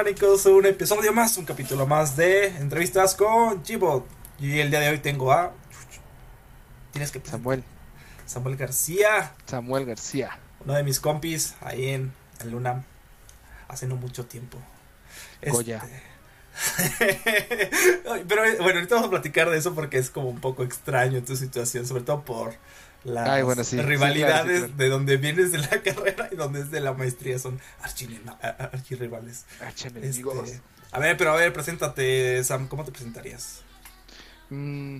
Orgánicos un episodio más, un capítulo más de entrevistas con Chivo. Y el día de hoy tengo a... Tienes que... Samuel. Samuel García. Samuel García. Uno de mis compis ahí en el Luna hace no mucho tiempo. Goya. Este, Pero bueno, ahorita vamos a platicar de eso porque es como un poco extraño tu situación, sobre todo por las Ay, bueno, sí, sí, rivalidades claro, sí, claro. de donde vienes de la carrera y donde es de la maestría, son archirrivales. Este, a ver, pero a ver, preséntate, Sam, ¿cómo te presentarías? Mm,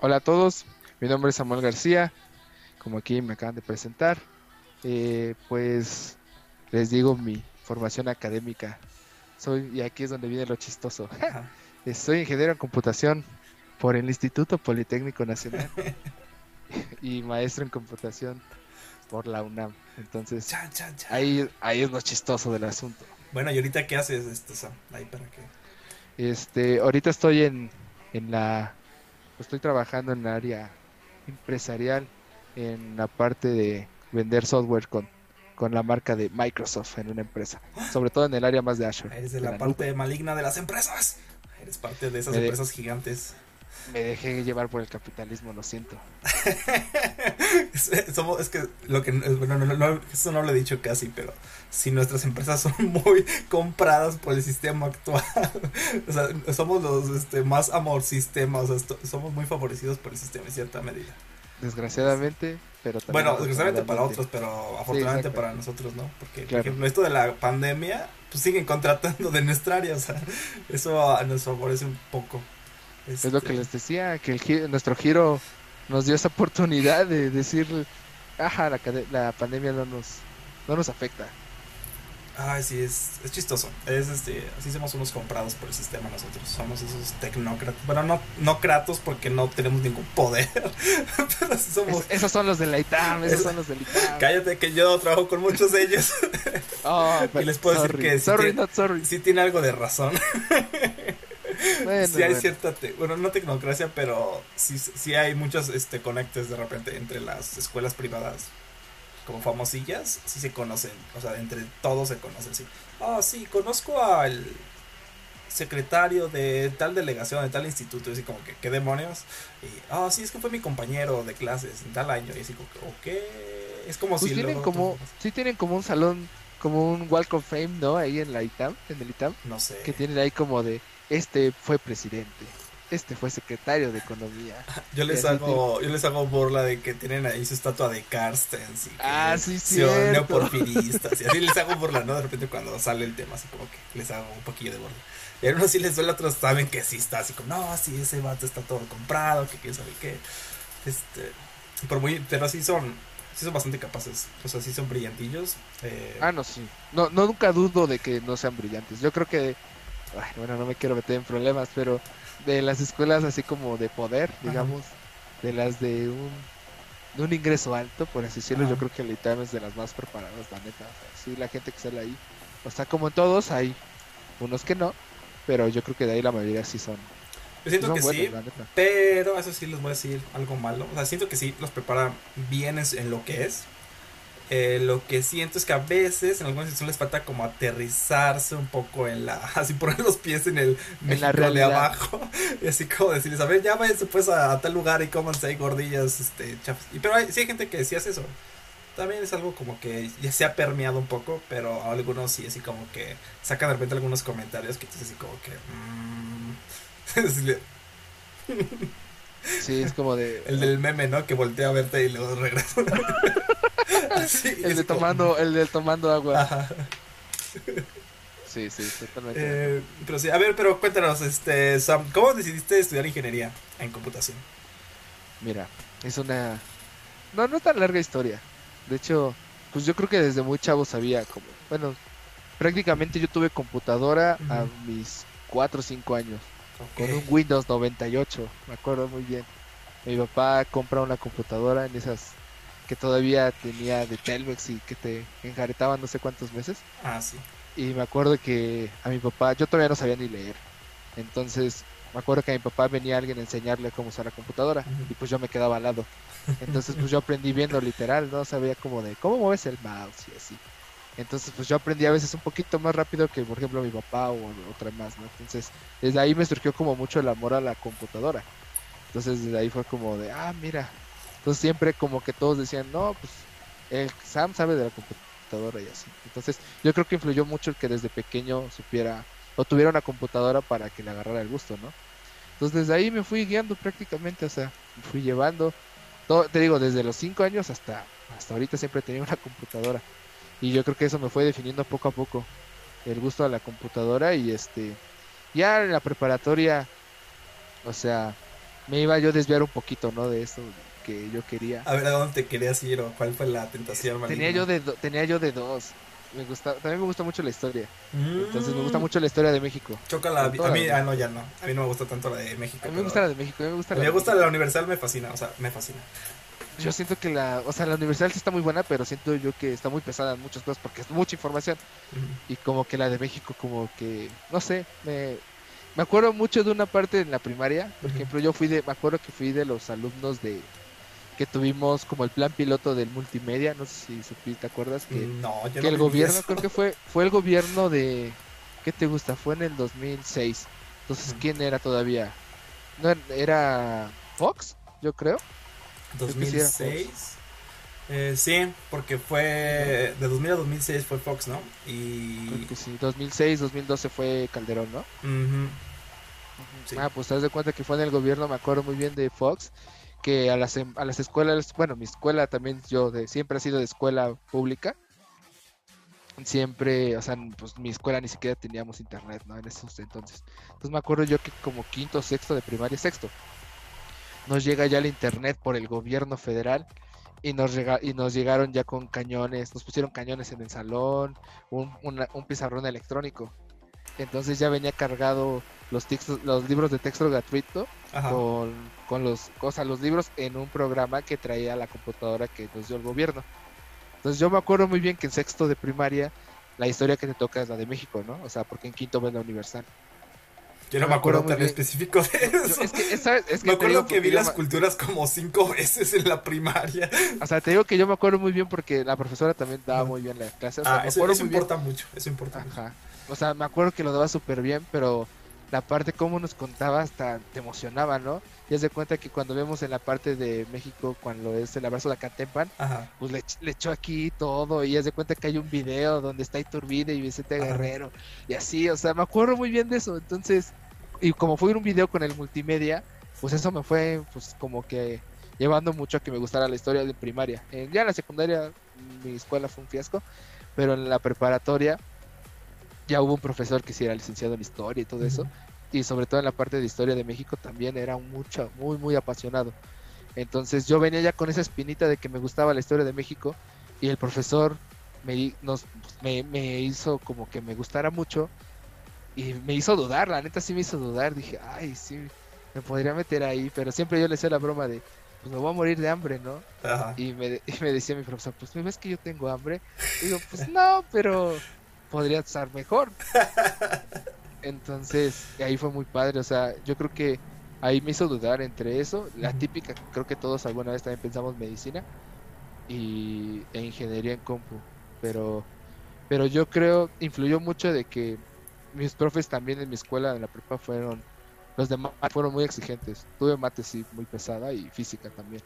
hola a todos, mi nombre es Samuel García, como aquí me acaban de presentar. Eh, pues les digo mi formación académica. Soy, y aquí es donde viene lo chistoso. Soy ingeniero en computación por el Instituto Politécnico Nacional y maestro en computación por la UNAM. Entonces, Chan, chan, chan. ahí, ahí es lo chistoso del asunto. Bueno, ¿y ahorita qué haces, este, Sam? Ahí para qué. Este, ahorita estoy en, en la, estoy trabajando en el área empresarial, en la parte de vender software con, con la marca de Microsoft en una empresa, sobre todo en el área más de Azure. Eres de de la la parte maligna de las empresas. Eres parte de esas de- empresas gigantes. Me dejé llevar por el capitalismo, lo siento. somos- es que lo que bueno, no, eso no lo he dicho casi, pero si nuestras empresas son muy compradas por el sistema actual, o sea, somos los este, más amor sistema, o sea, somos muy favorecidos por el sistema en cierta medida. Desgraciadamente, pero también Bueno, desgraciadamente para otros, pero afortunadamente para nosotros no, porque por ejemplo esto de la pandemia, pues siguen contratando de nuestra área, o sea, eso nos favorece un poco. Es lo Este, que les decía, que el nuestro giro nos dio esa oportunidad de decir, ajá, la, la pandemia no nos, no nos afecta. Ay, sí, es, es chistoso. Es este, así somos unos comprados por el sistema nosotros. Somos esos tecnócratas. Bueno, no, no kratos porque no tenemos ningún poder. Pero somos. Es- esos son los de la ITAM, esos Es- son los del ITAM. Cállate que yo trabajo con muchos de ellos. Oh, Y les puedo decir sorry, que sí sorry, tiene- not sorry. Sí tiene algo de razón. Bueno, sí hay bueno. cierta, te- bueno, no tecnocracia, pero sí, sí hay muchos este, conectes de repente entre las escuelas privadas como famosillas, sí se conocen, o sea, entre todos se conocen, sí. Ah, sí, conozco al secretario de tal delegación, de tal instituto, y así como que, ¿qué demonios? Y, ah, sí, es que fue mi compañero de clases en tal año, y así como que, ok, es como Pues si... tienen luego como, sí tienen como un salón, como un Walk of Fame, ¿no? Ahí en la ITAM, en el ITAM, No sé. que tienen ahí como de, este fue presidente, este fue secretario de economía. Yo les hago, yo les hago burla de que tienen ahí su estatua de Carstens y que Ah, sí, son neoporfiristas y así les hago burla, ¿no? De repente cuando sale el tema así como que les hago un poquillo de burla. Y a unos sí les duele, a otros saben que sí está así como, no, sí, ese vato está todo comprado, que quién sabe qué. Este, por muy, pero sí son, sí son bastante capaces, o sea, sí son brillantillos. Eh, Ah, no, sí. No, no nunca dudo de que no sean brillantes. Yo creo que, ay, bueno, no me quiero meter en problemas, pero de las escuelas así como de poder, Ajá. digamos, de las de un, de un ingreso alto, por así decirlo, Ajá. yo creo que el ITAM es de las más preparadas, la neta. O sea, sí, la gente que sale ahí, o sea, como en todos, hay unos que no, pero yo creo que de ahí la mayoría sí son, yo siento son que buenos, sí. Pero eso sí les voy a decir algo malo. O sea, siento que sí los prepara bien en, en lo que es. Eh, lo que siento es que a veces en algunas situaciones les falta como aterrizarse un poco en la. Así poner los pies en el En la México de abajo. Y así como decirles, a ver, ya váyanse pues a, a tal lugar y cómanse ahí gordillas, este, chafas. Y, pero hay, sí hay gente que sí hace eso. También es algo como que ya se ha permeado un poco, pero algunos sí, así como que sacan de repente algunos comentarios que entonces así como que. mm, Sí, es como de... el del meme, ¿no? Que voltea a verte y luego regresa. El de como- tomando, el de tomando agua. Ajá. Sí, sí, totalmente. Eh, pero sí, a ver, pero cuéntanos, este, Sam, ¿cómo decidiste estudiar ingeniería en computación? Mira, es una... No, no tan larga historia. De hecho, pues yo creo que desde muy chavo sabía como... Bueno, prácticamente yo tuve computadora a mis 4 o 5 años. Con un Windows 98, me acuerdo muy bien. Mi papá compra una computadora en esas que todavía tenía de Telmex y que te enjaretaban no sé cuántos meses. Ah, sí. Y me acuerdo que a mi papá, yo todavía no sabía ni leer. Entonces, me acuerdo que a mi papá venía alguien a enseñarle cómo usar la computadora. Y pues yo me quedaba al lado. Entonces, pues yo aprendí viendo literal, ¿no? Sabía como de cómo mueves el mouse y así. Entonces, pues yo aprendí a veces un poquito más rápido que, por ejemplo, mi papá o otra más, ¿no? Entonces, desde ahí me surgió como mucho el amor a la computadora. Entonces, desde ahí fue como de, ah, mira. Entonces, siempre como que todos decían, no, pues el Sam sabe de la computadora y así. Entonces, yo creo que influyó mucho el que desde pequeño supiera o tuviera una computadora para que le agarrara el gusto, ¿no? Entonces, desde ahí me fui guiando prácticamente, o sea, me fui llevando. Todo, te digo, desde los 5 años hasta, hasta ahorita siempre tenido una computadora. Y yo creo que eso me fue definiendo poco a poco el gusto a la computadora y este ya en la preparatoria o sea me iba yo a desviar un poquito no de eso que yo quería. A ver a dónde te querías ir o cuál fue la tentación maligna? tenía yo de tenía yo de dos. Me gusta también me gusta mucho la historia. Entonces me gusta mm. mucho la historia de México. Chócala, a mí ah no ya no. A mí no me gusta tanto la de México a mí me gusta la de México a mí me gusta a mí me gusta la Universal me fascina o sea me fascina. Yo siento que la, o sea, la Universal sí está muy buena, pero siento yo que está muy pesada en muchas cosas porque es mucha información. Y como que la de México, como que, no sé, me, me acuerdo mucho de una parte en la primaria. Por ejemplo, yo fui de, me acuerdo que fui de los alumnos de, que tuvimos como el plan piloto del multimedia, no sé si te acuerdas que, no, que el gobierno, creo que fue, fue el gobierno de, ¿qué te gusta? Fue en el 2006. Entonces, ¿quién era todavía? No, era Fox, yo creo. 2006. Eh, sí, porque fue de 2000 a 2006 fue Fox, ¿no? Y sí, 2006, 2012 fue Calderón, ¿no? Ah, pues te das de cuenta que fue en el gobierno, me acuerdo muy bien de Fox, que a las, em, a las escuelas, bueno, mi escuela también, yo de siempre ha sido de escuela pública. Siempre, o sea, pues mi escuela ni siquiera teníamos internet, ¿no? En esos entonces. Entonces me acuerdo yo que como quinto, sexto de primaria, sexto, nos llega ya el internet por el gobierno federal y nos, y nos llegaron ya con cañones, nos pusieron cañones en el salón, un, un pizarrón electrónico. Entonces ya venía cargado los textos, los libros de texto gratuito con, con, los, cosas los libros en un programa que traía la computadora que nos dio el gobierno. Entonces yo me acuerdo muy bien que en sexto de primaria la historia que te toca es la de México, ¿no? O sea, porque en quinto ves la universal. Yo no me acuerdo tan específico de eso. Es que, es que me acuerdo que vi las culturas como cinco veces en la primaria. O sea, te digo que yo me acuerdo muy bien porque la profesora también daba muy bien la clase. O sea, ah, eso, importa mucho, eso importa Ajá. O sea, me acuerdo que lo daba súper bien, pero la parte como nos contaba hasta te emocionaba, ¿no? Y de cuenta que cuando vemos en la parte de México, cuando es el abrazo de Acatempan, pues le, le, echó aquí todo y es de cuenta que hay un video donde está Iturbide y Vicente Guerrero y así, o sea, me acuerdo muy bien de eso. Entonces, y como fue un video con el multimedia, pues eso me fue pues como que llevando mucho a que me gustara la historia de primaria. ya en la secundaria mi escuela fue un fiasco, pero en la preparatoria ya hubo un profesor que sí era licenciado en historia y todo eso, y sobre todo en la parte de historia de México también era mucho, muy, muy apasionado. Entonces yo venía ya con esa espinita de que me gustaba la historia de México y el profesor me, nos, me, me hizo como que me gustara mucho y me hizo dudar, la neta sí me hizo dudar. Dije, ay, sí, me podría meter ahí, pero siempre yo le hacía la broma de, pues me voy a morir de hambre, ¿no? Y, me, me decía mi profesor, pues me ves que yo tengo hambre. Y digo, pues no, pero podría estar mejor. Entonces, ahí fue muy padre, o sea, yo creo que ahí me hizo dudar entre eso, la típica, creo que todos alguna vez también pensamos medicina y e ingeniería en compu, pero pero yo creo influyó mucho de que mis profes también en mi escuela, en la prepa, fueron, los demás fueron muy exigentes. Tuve mate sí muy pesada y física también.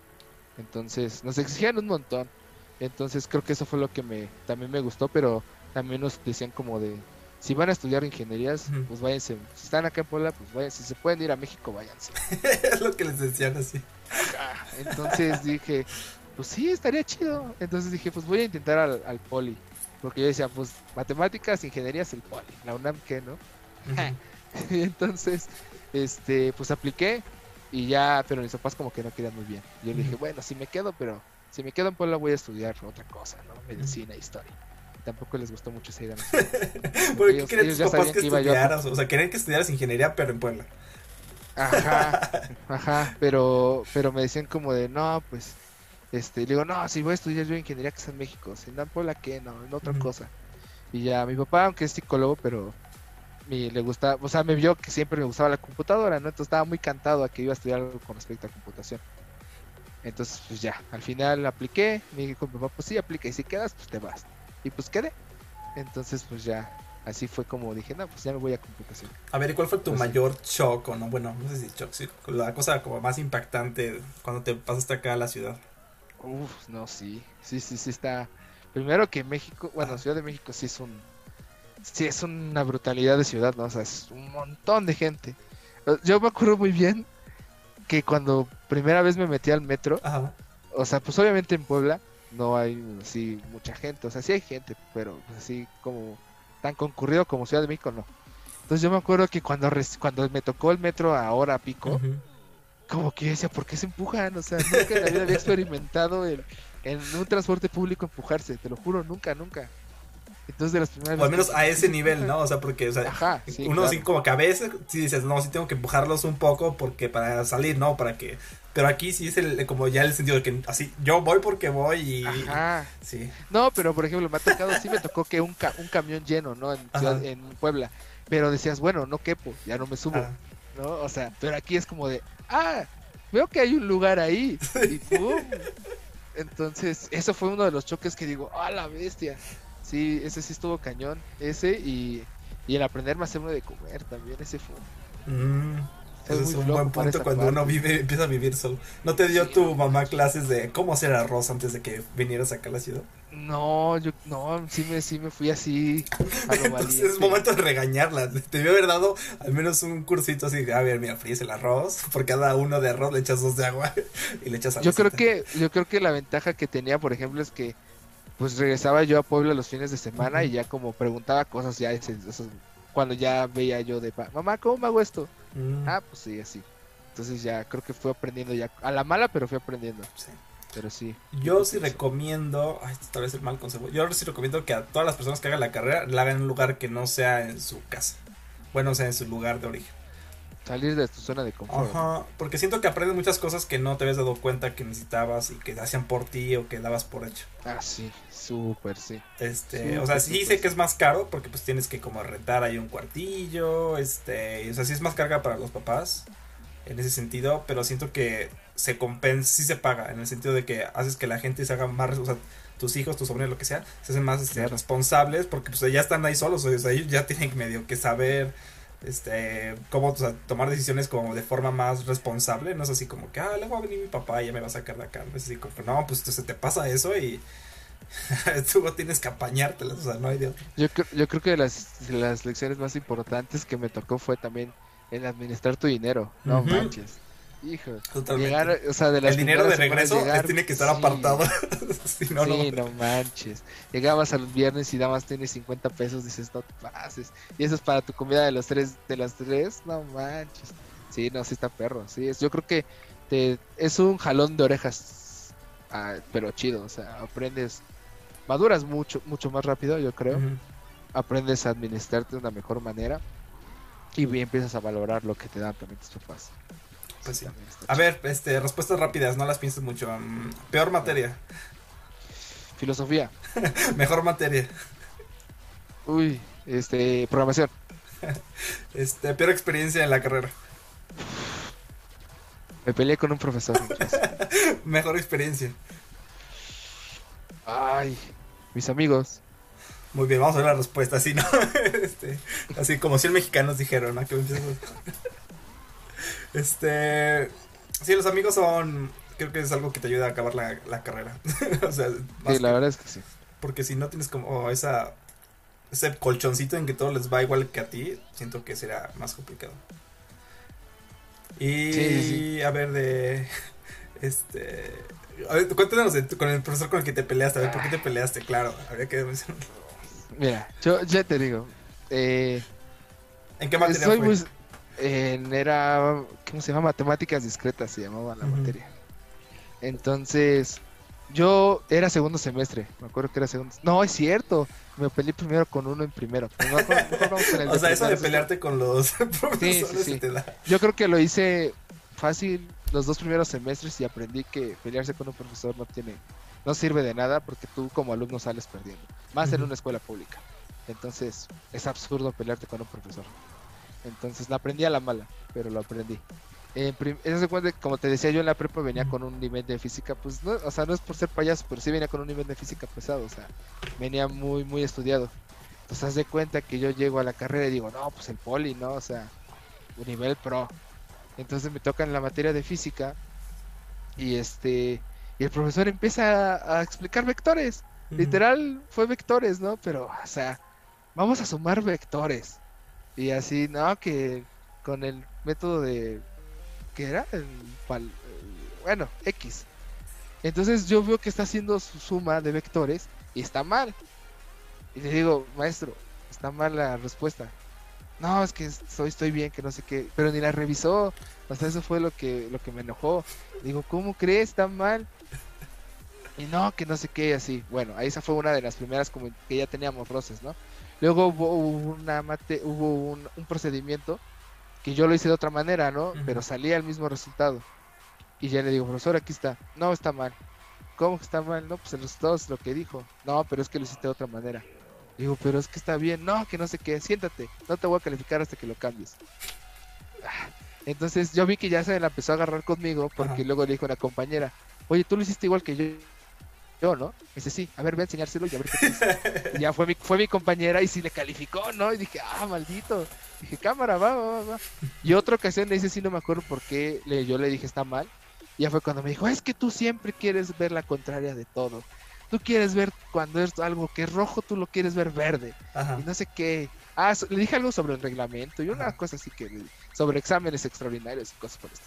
Entonces, nos exigían un montón. Entonces creo que eso fue lo que me también me gustó, pero también nos decían como de, si van a estudiar ingenierías, pues váyanse. Si están acá en Puebla, pues váyanse. Si se pueden ir a México, váyanse. es lo que les decían así. Entonces dije, pues sí, estaría chido. Entonces dije, pues voy a intentar al, al poli. Porque yo decía, pues matemáticas, ingenierías, el poli. La UNAM, ¿qué, no? y entonces, este, pues apliqué y ya, pero mis papás como que no querían muy bien. Yo le dije, bueno, si me quedo, pero si me quedo en Puebla voy a estudiar otra cosa, ¿no? Medicina, historia. Tampoco les gustó mucho esa idea. ¿Por qué querían tus papás que, estudiaras? O sea, querían que estudiaras ingeniería, pero en Puebla. Ajá, ajá, pero, pero me decían como de, no, pues este, le digo, no, si voy a estudiar yo ingeniería que es en México, si en Puebla que no, en otra cosa. Y ya mi papá, aunque es psicólogo, pero me, le gusta, o sea, me vio que siempre me gustaba la computadora, ¿no? Entonces estaba muy cantado a que iba a estudiar algo con respecto a computación. Entonces, pues ya, al final apliqué, me dijo mi papá, pues sí, aplica, y si quedas, pues te vas. Y pues quedé. Entonces, pues ya, así fue como dije, no, pues ya me voy a computación. A ver, ¿y cuál fue tu Pues mayor shock o no? Bueno, no sé si shock, sí, la cosa como más impactante cuando te pasaste acá a la ciudad. Uf, no, sí, sí, sí, sí está. Primero que México, bueno, Ajá. Ciudad de México sí es un, sí es una brutalidad de ciudad, ¿no? O sea, es un montón de gente. Yo me acuerdo muy bien que cuando primera vez me metí al metro, Ajá. o sea, pues obviamente en Puebla no hay así mucha gente, o sea, sí hay gente, pero pues, así como tan concurrido como Ciudad de México no. Entonces yo me acuerdo que cuando cuando me tocó el metro a hora pico, como que decía, ¿por qué se empujan? O sea, nunca en la vida había experimentado el, en un transporte público empujarse, te lo juro, nunca, nunca. Entonces de las primeras O al menos a ese nivel, ¿no? O sea, porque, o sea, Ajá, sí, uno claro. sí como que a veces sí dices, no, sí tengo que empujarlos un poco porque para salir, ¿no? Para que... Pero aquí sí es el, como ya el sentido de que así, yo voy porque voy y... Ajá. Sí. No, pero por ejemplo, me ha tocado, sí me tocó que un, ca- un camión lleno, ¿no? En. Ciudad- en Puebla. Pero decías, bueno, no quepo, ya no me subo, ¿no? O sea, pero aquí es como de, ah, veo que hay un lugar ahí. Y ¡pum! Entonces, eso fue uno de los choques que digo, ¡ah, la bestia! Sí, ese sí estuvo cañón, ese y, y el aprenderme a hacerme de comer también, ese fue. mm, ese es un buen punto cuando uno vive, empieza a vivir solo. ¿No te dio Sí. tu mamá clases de cómo hacer arroz antes de que vinieras acá a la ciudad? No, yo, no, sí me, sí me fui así a lo Entonces es momento de regañarla. Te debió haber dado al menos un cursito así de, a ver, mira, fríes el arroz. Por cada uno de arroz le echas dos de agua y le echas Yo creo que, yo creo que la ventaja que tenía, por ejemplo, es que pues regresaba yo a Puebla los fines de semana y ya como preguntaba cosas ya cuando ya veía yo de mamá, ¿cómo me hago esto? Mm, Ah, pues sí, así. Entonces ya creo que fui aprendiendo ya a la mala, pero fui aprendiendo. sí. Pero sí. Yo sí recomiendo, ay, tal vez el mal consejo. Yo sí recomiendo que a todas las personas que hagan la carrera la hagan en un lugar que no sea en su casa. Bueno, o sea, en su lugar de origen. Salir de tu zona de confort. Ajá, porque siento que aprendes muchas cosas que no te habías dado cuenta que necesitabas y que hacían por ti o que dabas por hecho. Ah, sí, súper, sí. Este, o sea, sí sé que es más caro porque pues tienes que como rentar ahí un cuartillo, este, o sea, sí es más carga para los papás en ese sentido, pero siento que se compensa, sí se paga en el sentido de que haces que la gente se haga más, o sea, tus hijos, tus sobrinos, lo que sea, se hacen más este, responsables porque pues ya están ahí solos, o sea, ellos ya tienen medio que saber este cómo o sea, tomar decisiones como de forma más responsable, no es así como que ah, luego va a venir mi papá y ya me va a sacar de acá, no es así como no, pues se te pasa eso y tú tienes que apañártelas, o sea, no hay de otra. Yo, creo- yo creo que las, las lecciones más importantes que me tocó fue también el administrar tu dinero. No manches. Hijo. Totalmente. Llegar, o sea, de las el dinero de regreso llegar- tiene que estar sí, apartado. si no, sí, no. no manches. Llegabas a los viernes y dabas tienes 50 pesos, dices, no te pases. Y eso es para tu comida de los tres, de las tres, no manches. Sí, no, sí está perro. Sí, es, yo creo que te, es un jalón de orejas, ah, pero chido. O sea, aprendes, maduras mucho, mucho más rápido, yo creo. Aprendes a administrarte de una mejor manera y bien empiezas a valorar lo que te dan también tus papás. Pues sí. A ver, este, respuestas rápidas, no las pienses mucho. Mm, peor materia, Filosofía. mejor materia, Uy, este, programación. este, peor experiencia en la carrera, Me peleé con un profesor. mejor experiencia. Ay, mis amigos. Muy bien, vamos a ver la respuesta, así, ¿no? Este, así como 100 mexicanos dijeron, ¿no? Que Este, sí, los amigos son, creo que es algo que te ayuda a acabar la, la carrera. o sea, más Sí, la que- verdad es que sí. porque si no tienes como esa, ese colchoncito en que todo les va igual que a ti, siento que será más complicado. Y Sí, sí, a ver, de, este, a ver, cuéntanos de con el profesor con el que te peleaste, a ver, ¿por qué te peleaste? Claro, habría que mencionar. Mira, yo ya te digo. Eh, ¿En qué materia soy fue? muy. En- era. ¿Cómo se llama? Matemáticas discretas se llamaba la materia. Entonces. Yo era segundo semestre. Me acuerdo que era segundo. No, es cierto. Me peleé primero con uno en primero. O sea, eso de pelearte con los profesores sí, sí. te da. Yo creo que lo hice fácil los dos primeros semestres y aprendí que pelearse con un profesor no tiene, no sirve de nada porque tú como alumno sales perdiendo, más en una escuela pública. Entonces es absurdo pelearte con un profesor. Entonces lo aprendí a la mala, pero lo aprendí. En prim- eso se cuenta como te decía yo en la prepa venía con un nivel de física, pues no, o sea, no es por ser payaso, pero sí venía con un nivel de física pesado, o sea, venía muy, muy estudiado. Entonces haz de cuenta que yo llego a la carrera y digo, no, pues el poli, ¿no? O sea, un nivel pro. Entonces me toca en la materia de física y este y el profesor empieza a, explicar vectores. Literal fue vectores, ¿no? Pero, o sea, vamos a sumar vectores. Y así, no, que con el método de ¿qué era? El, bueno, X. Entonces yo veo que está haciendo su suma de vectores y está mal. Y le digo, maestro, está mal la respuesta. No, es que estoy, estoy bien, que no sé qué. Pero ni la revisó. O sea, eso fue lo que, lo que me enojó. Digo, ¿cómo crees? Está mal. Y no, que no sé qué, así. Bueno, ahí esa fue una de las primeras como que ya teníamos roces, ¿no? Luego hubo una mate, hubo un, procedimiento que yo lo hice de otra manera, ¿no? Pero salía el mismo resultado. Y ya le digo, profesor, aquí está. No, está mal. ¿Cómo que está mal? No, pues el resultado es lo que dijo. No, pero es que lo hiciste de otra manera. Digo, pero es que está bien. No, que no sé qué. Siéntate. No te voy a calificar hasta que lo cambies. Ah, entonces yo vi que ya se la empezó a agarrar conmigo porque luego le dijo a una compañera, oye, tú lo hiciste igual que yo. Yo, ¿no? Me dice, sí, a ver, voy a enseñárselo y a ver qué y ya fue mi, fue mi compañera y sí le calificó, ¿no? Y dije, ah, maldito. Dije, cámara, va, va, va. Y otra ocasión, dice, sí, no me acuerdo por qué le, yo le dije, está mal. Y ya fue cuando me dijo, es que tú siempre quieres ver la contraria de todo. Tú quieres ver cuando es algo que es rojo, tú lo quieres ver verde. Y no sé qué. Ah, le dije algo sobre el reglamento y una cosa así que sobre exámenes extraordinarios y cosas por esto.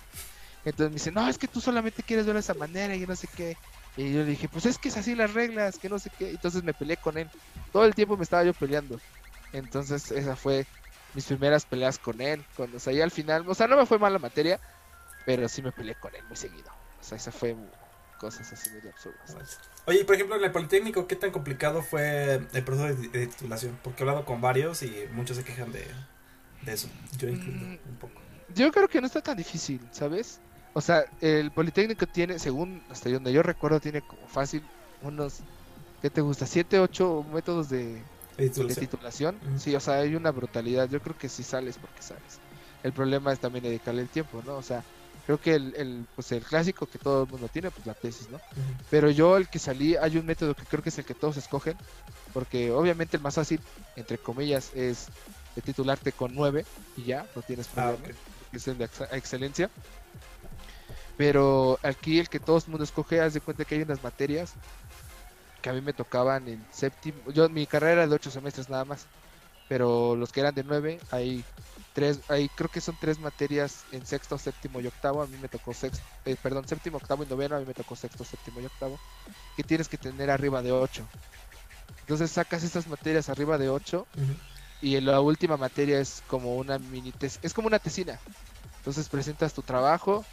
Entonces me dice, no, es que tú solamente quieres ver de esa manera y no sé qué. Y yo le dije, pues es que es así las reglas, que no sé qué. Entonces me peleé con él. Todo el tiempo me estaba yo peleando. Entonces esa fue mis primeras peleas con él. Cuando, o sea, al final, o sea, no me fue mal la materia, pero sí me peleé con él muy seguido. O sea, esa fue cosas así medio absurdas. Oye, por ejemplo, en el Politécnico, ¿qué tan complicado fue el proceso de, titulación? Porque he hablado con varios y muchos se quejan de, eso. Yo incluyo mm, un poco. Yo creo que no está tan difícil, ¿sabes? O sea, el Politécnico tiene, según hasta donde yo recuerdo, tiene como fácil unos, ¿qué te gusta? ¿Siete, ocho métodos de, titulación? Sí, o sea, hay una brutalidad. Yo creo que sí sales porque sales. El problema es también dedicarle el tiempo, ¿no? O sea, creo que el, el, pues el clásico que todo el mundo tiene, pues la tesis, ¿no? Pero yo el que salí, hay un método que creo que es el que todos escogen, porque obviamente el más fácil, entre comillas, es de titularte con nueve y ya, no tienes ah, problema, es el de excelencia. Pero aquí el que todo el mundo escoge, haz de cuenta que hay unas materias que a mí me tocaban en séptimo, yo mi carrera era de ocho semestres nada más, pero los que eran de nueve, hay tres, hay creo que son tres materias en sexto, séptimo y octavo, a mí me tocó sexto, eh, perdón, séptimo, octavo y noveno, a mí me tocó sexto, séptimo y octavo, que tienes que tener arriba de ocho. Entonces sacas estas materias arriba de ocho y la última materia es como una mini es como una tesina. Entonces presentas tu trabajo,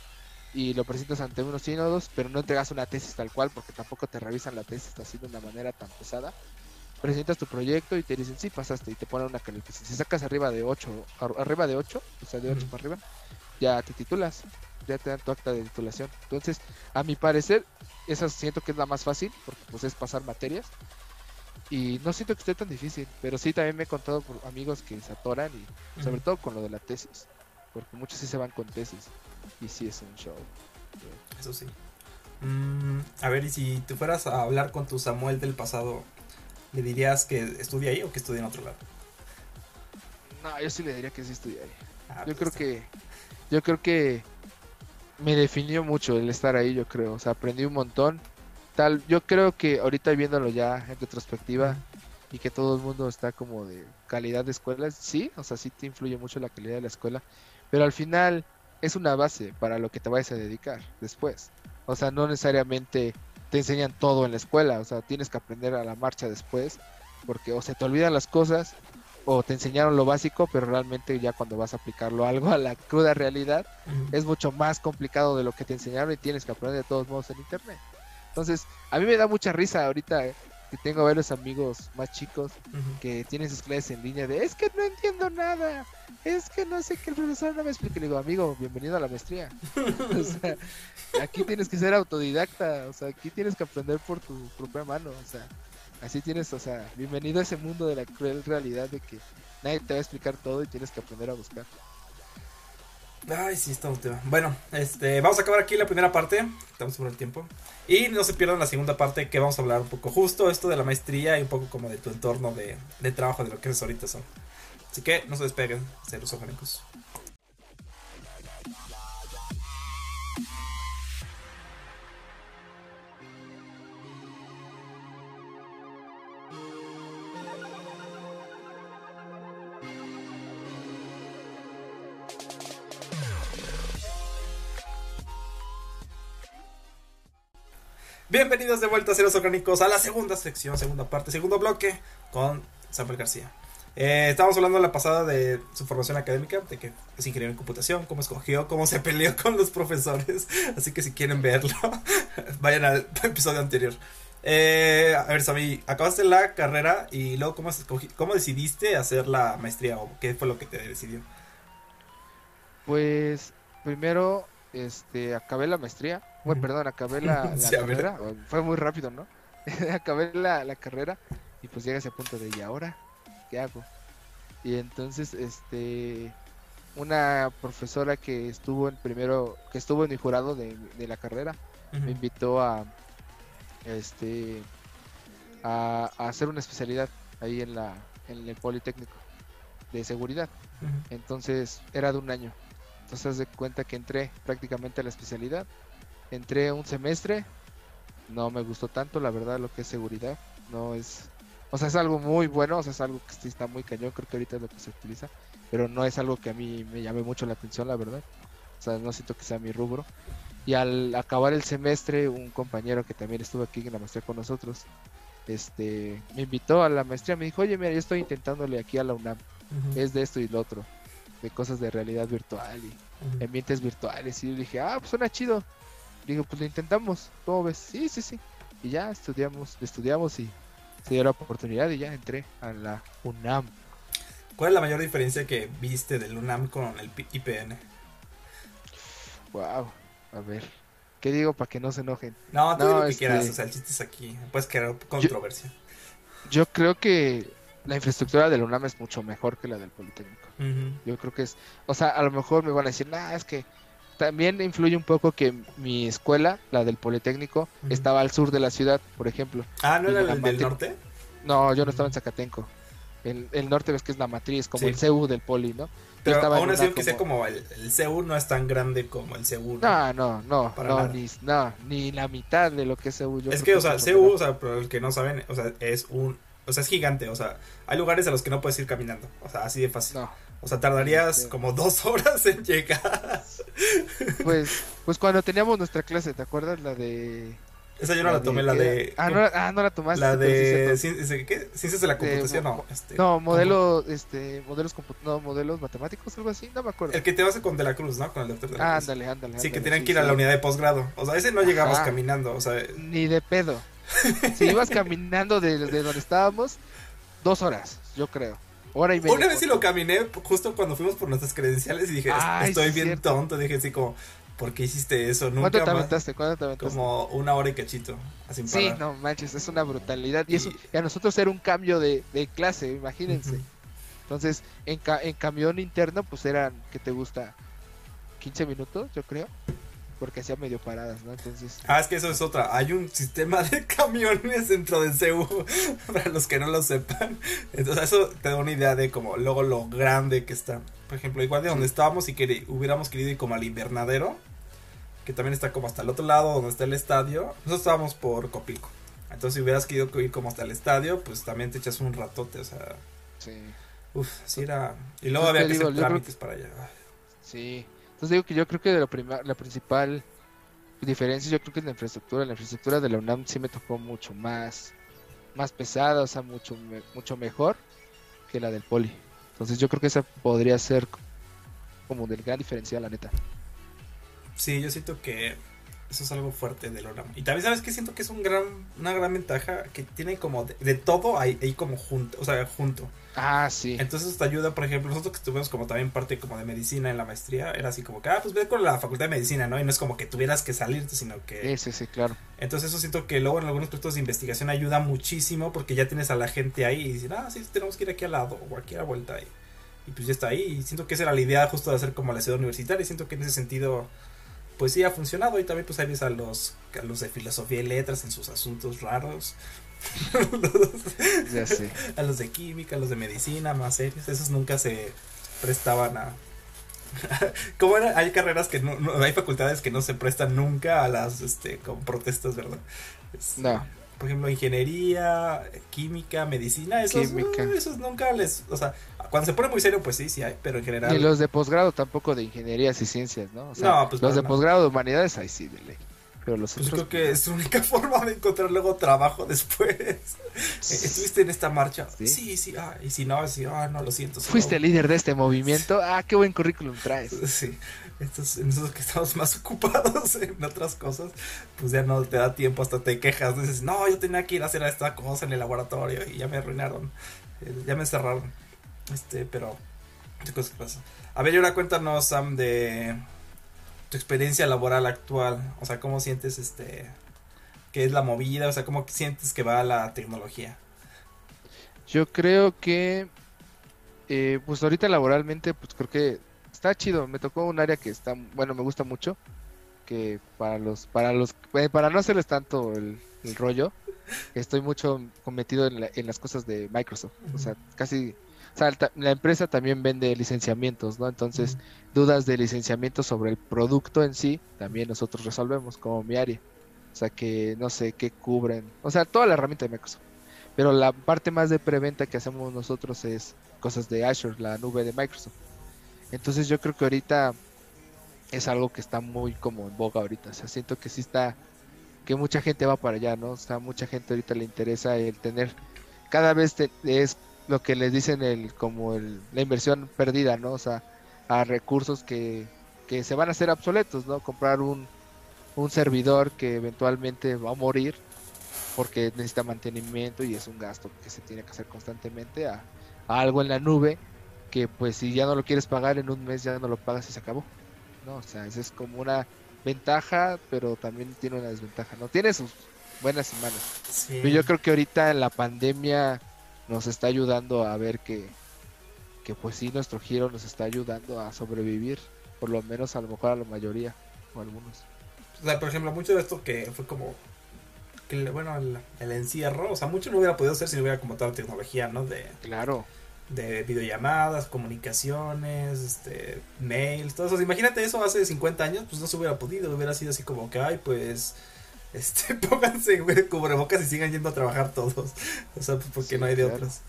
y lo presentas ante unos sínodos, pero no entregas una tesis tal cual porque tampoco te revisan la tesis así de una manera tan pesada. Presentas tu proyecto y te dicen, sí, pasaste y te ponen una calificación. Si sacas arriba de 8, arriba de 8, o sea, de 8 para arriba, ya te titulas, ya te dan tu acta de titulación. Entonces, a mi parecer, esa siento que es la más fácil porque pues es pasar materias. Y no siento que esté tan difícil, pero sí también me he contado por amigos que se atoran y sobre todo con lo de la tesis, porque muchos sí se van con tesis. Y sí es un show. Eso sí. Mm, a ver, y si tú fueras a hablar con tu Samuel del pasado, ¿le dirías que estudie ahí o que estudie en otro lado? No, yo sí le diría que sí estudie ahí. Ah, yo pues creo que. Yo creo que me definió mucho el estar ahí, yo creo. O sea, aprendí un montón. Tal, yo creo que ahorita viéndolo ya en retrospectiva y que todo el mundo está como de calidad de escuelas, sí, o sea, sí te influye mucho la calidad de la escuela, pero al final es una base para lo que te vayas a dedicar después. O sea, no necesariamente te enseñan todo en la escuela, o sea, tienes que aprender a la marcha después, porque o se te olvidan las cosas, o te enseñaron lo básico, pero realmente ya cuando vas a aplicarlo algo a la cruda realidad, es mucho más complicado de lo que te enseñaron y tienes que aprender de todos modos en internet. Entonces, a mí me da mucha risa ahorita que tengo varios amigos más chicos que tienen sus clases en línea de es que no entiendo nada, es que no sé qué el profesor no me explica. Le digo, amigo, bienvenido a la maestría. o sea, aquí tienes que ser autodidacta, o sea, aquí tienes que aprender por tu propia mano, o sea, así tienes, o sea, bienvenido a ese mundo de la cruel realidad de que nadie te va a explicar todo y tienes que aprender a buscar. Ay, sí, está un tema. Bueno, este, vamos a acabar aquí la primera parte. Estamos sobre el tiempo. Y no se pierdan la segunda parte que vamos a hablar un poco justo esto de la maestría y un poco como de tu entorno de, de trabajo, de lo que es ahorita son. Así que no se despeguen, seres orgánicos. Bienvenidos de vuelta a Ceros Orgánicos a la segunda sección, segunda parte, segundo bloque con Samuel García. Eh, estábamos hablando la pasada de su formación académica, de que es ingeniero en computación, cómo escogió, cómo se peleó con los profesores. Así que si quieren verlo, vayan al episodio anterior. Eh, a ver, Sammy, acabaste la carrera y luego, ¿cómo, ¿cómo decidiste hacer la maestría o qué fue lo que te decidió? Pues primero este, acabé la maestría, bueno, perdón, acabé la, carrera, fue muy rápido, ¿no? acabé la, la, carrera y pues llega a ese punto de, ¿y ahora qué hago? Y entonces, este, una profesora que estuvo en primero, que estuvo en mi jurado de, la carrera, me invitó a, este, a, hacer una especialidad ahí en la, en el Politécnico de seguridad. Entonces, era de un año. Entonces, de cuenta que entré prácticamente a la especialidad. Entré un semestre. No me gustó tanto, la verdad, lo que es seguridad. No es. O sea, es algo muy bueno. O sea, es algo que sí está muy cañón. Creo que ahorita es lo que se utiliza. Pero no es algo que a mí me llame mucho la atención, la verdad. O sea, no siento que sea mi rubro. Y al acabar el semestre, un compañero que también estuvo aquí en la maestría con nosotros, este, me invitó a la maestría. Me dijo, oye, mira, yo estoy intentándole aquí a la UNAM. Es de esto y lo otro de cosas de realidad virtual y ambientes virtuales. Y yo dije, ah, pues suena chido. Digo, pues lo intentamos. ¿Cómo ves? Sí, sí, sí. Y ya estudiamos, estudiamos y se dio la oportunidad y ya entré a la UNAM. ¿Cuál es la mayor diferencia que viste del UNAM con el IPN? Wow, a ver. ¿Qué digo para que no se enojen? No, tú lo que este quieras, o sea, el chiste es aquí. Puedes crear controversia. yo creo que la infraestructura del UNAM es mucho mejor que la del Politécnico. Yo creo que es, o sea, a lo mejor me van a decir, nah, es que también influye un poco que mi escuela, la del Politécnico, estaba al sur de la ciudad, por ejemplo. Ah, ¿no era el del norte? No, yo no estaba en Zacatenco. El, el norte ves que es la matriz, como el CEU del Poli, ¿no? Pero aún así, que sea como el, el CEU no es tan grande como el CEU. No, no, no, no, ni, no, ni la mitad de lo que es CEU. es que, o sea, CEU, o sea, para el que no saben, o sea, es un o sea, es gigante, o sea, hay lugares a los que no puedes ir caminando, o sea, así de fácil. O sea, tardarías como dos horas en llegar. Pues, pues cuando teníamos nuestra clase, ¿te acuerdas? La de... Esa yo no la, tomé, la de... Ah no, ah, no la tomaste. La de... ¿Qué? Ciencias de la computación, no. Este, no, modelo, este, modelos, no, modelos matemáticos, algo así, no me acuerdo. El que te vas con De la Cruz, ¿no? Con el doctor De la Cruz. Ándale, ándale. Sí, que tenían que ir a la unidad de posgrado. O sea, ese no llegamos caminando, o sea... Ni de pedo. si ibas caminando de, donde estábamos, dos horas, yo creo. Hora y media. Una vez sí lo caminé justo cuando fuimos por nuestras credenciales y dije, estoy bien tonto. Dije así como, ¿por qué hiciste eso? Nunca ¿Cuánto te aventaste? ¿Cuánto te aventaste? Como una hora y cachito. Así sí, no manches, es una brutalidad. Y, eso, a nosotros era un cambio de, clase, imagínense. Entonces, en, en camión interno, pues eran, ¿qué te gusta? 15 minutos, yo creo porque hacía medio paradas, ¿no? Entonces. Ah, es que eso es otra. Hay un sistema de camiones dentro del CEU, para los que no lo sepan. Entonces, eso te da una idea de como luego lo grande que está. Por ejemplo, igual de donde estábamos y que hubiéramos querido ir como al invernadero, que también está como hasta el otro lado donde está el estadio. Nosotros estábamos por Copilco. Entonces, si hubieras querido ir como hasta el estadio, pues también te echas un ratote, o sea. Sí. Uf, sí era. Y luego había que hacer trámites para allá. Sí. Entonces digo que yo creo que de lo la principal diferencia yo creo que es la infraestructura. La infraestructura de la UNAM sí me tocó mucho más, más pesada, o sea, mucho, mucho mejor que la del Poli. Entonces yo creo que esa podría ser como del gran diferencial, la neta. Sí, yo siento que eso es algo fuerte del ORAM. Y también sabes que siento que es un gran, una gran ventaja que tiene como de, todo ahí, ahí, como junto, o sea, junto. Ah, sí. Entonces te ayuda, por ejemplo, nosotros que estuvimos como también parte como de medicina en la maestría, era así como que, ah, pues ve con la facultad de medicina, ¿no? Y no es como que tuvieras que salirte, sino que... Sí, sí, sí, claro. Entonces eso siento que luego en algunos proyectos de investigación ayuda muchísimo porque ya tienes a la gente ahí y dicen, ah, sí, tenemos que ir aquí al lado o aquí a la vuelta ahí. y pues ya está ahí. Y siento que esa era la idea justo de hacer como la ciudad universitaria. Y siento que en ese sentido, pues sí ha funcionado. Y también pues ahí ves a los, a los de filosofía y letras en sus asuntos raros. Ya sé. A los de química, a los de medicina, más serios. Esos nunca se prestaban a... Como era, hay carreras que no, no- hay facultades que no se prestan nunca a las este como protestas, ¿verdad? Es- No, por ejemplo, ingeniería, química, medicina, esos, Química. uh, esos nunca les, o sea, cuando se pone muy serio, pues sí, sí hay, pero en general. ni los de posgrado tampoco de ingenierías y ciencias, ¿no? O sea, No, pues los de posgrado de humanidades, ahí sí, de ley. Pero los Pues otros. creo que es la única forma de encontrar luego trabajo después. ¿Estuviste en esta marcha? Sí. Sí, sí, ah, y si no, sí, ah, no, lo siento. Fuiste no. líder de este movimiento. Ah, qué buen currículum traes. Sí, estos, nosotros que estamos más ocupados en otras cosas, pues ya no te da tiempo, hasta te quejas, dices, no, yo tenía que ir a hacer esta cosa en el laboratorio y ya me arruinaron, eh, ya me cerraron, este, pero, qué cosas que pasan. A ver, y ahora cuéntanos, Sam, de tu experiencia laboral actual, o sea, cómo sientes, este, qué es la movida, o sea, cómo sientes que va la tecnología. Yo creo que, eh, pues ahorita laboralmente, pues creo que está chido. Me tocó un área que está, bueno, me gusta mucho. Que para los, para los, eh, para no hacerles tanto el, el rollo, estoy mucho cometido en, la- en las cosas de Microsoft. O sea, casi, sea, la empresa también vende licenciamientos, ¿no? Entonces, dudas de licenciamiento sobre el producto en sí, también nosotros resolvemos como mi área. O sea que no sé qué cubren. O sea, toda la herramienta de Microsoft. Pero la parte más de preventa que hacemos nosotros es cosas de Azure, la nube de Microsoft. Entonces yo creo que ahorita es algo que está muy como en boga ahorita. O sea, siento que sí está, que mucha gente va para allá, ¿no? O sea, mucha gente ahorita le interesa el tener, cada vez te- es lo que les dicen el, como el, la inversión perdida, ¿no? O sea, a recursos que, que se van a hacer obsoletos, ¿no? Comprar un, un servidor que eventualmente va a morir porque necesita mantenimiento y es un gasto que se tiene que hacer constantemente a, a algo en la nube que pues si ya no lo quieres pagar en un mes ya no lo pagas y se acabó. ¿no? O sea, esa es como una ventaja, pero también tiene una desventaja, ¿no? Tiene sus buenas y malas. Sí. Pero yo creo que ahorita la pandemia nos está ayudando a ver que, que pues sí, nuestro giro nos está ayudando a sobrevivir, por lo menos a lo mejor a la mayoría, o algunos. O sea, por ejemplo, mucho de esto que fue como. Que, bueno, el, el encierro. O sea, mucho no hubiera podido hacer si no hubiera como toda la tecnología, ¿no? De, Claro, de videollamadas, comunicaciones, este, mails, todo eso. Imagínate eso hace 50 años, pues no se hubiera podido. Hubiera sido así como que, ay, pues. Este, pónganse güey, cubrebocas y sigan yendo a trabajar todos. O sea, pues porque Sí, no hay de claro. otras.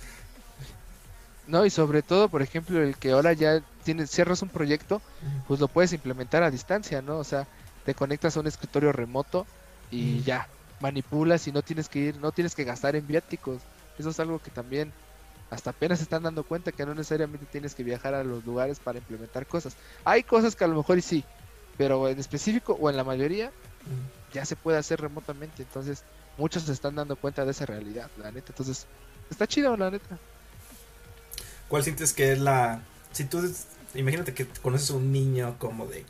no, y sobre todo, por ejemplo, el que ahora ya tienes, cierras un proyecto, pues lo puedes implementar a distancia, ¿no? O sea, te conectas a un escritorio remoto y Mm. ya, manipulas y no tienes que ir, no tienes que gastar en viáticos. Eso es algo que también hasta apenas se están dando cuenta que no necesariamente tienes que viajar a los lugares para implementar cosas. Hay cosas que a lo mejor y sí, pero en específico o en la mayoría ya se puede hacer remotamente. Entonces, muchos se están dando cuenta de esa realidad, la neta. Entonces, está chido, la neta. ¿Cuál sientes que es la... Si tú... Imagínate que conoces a un niño como de...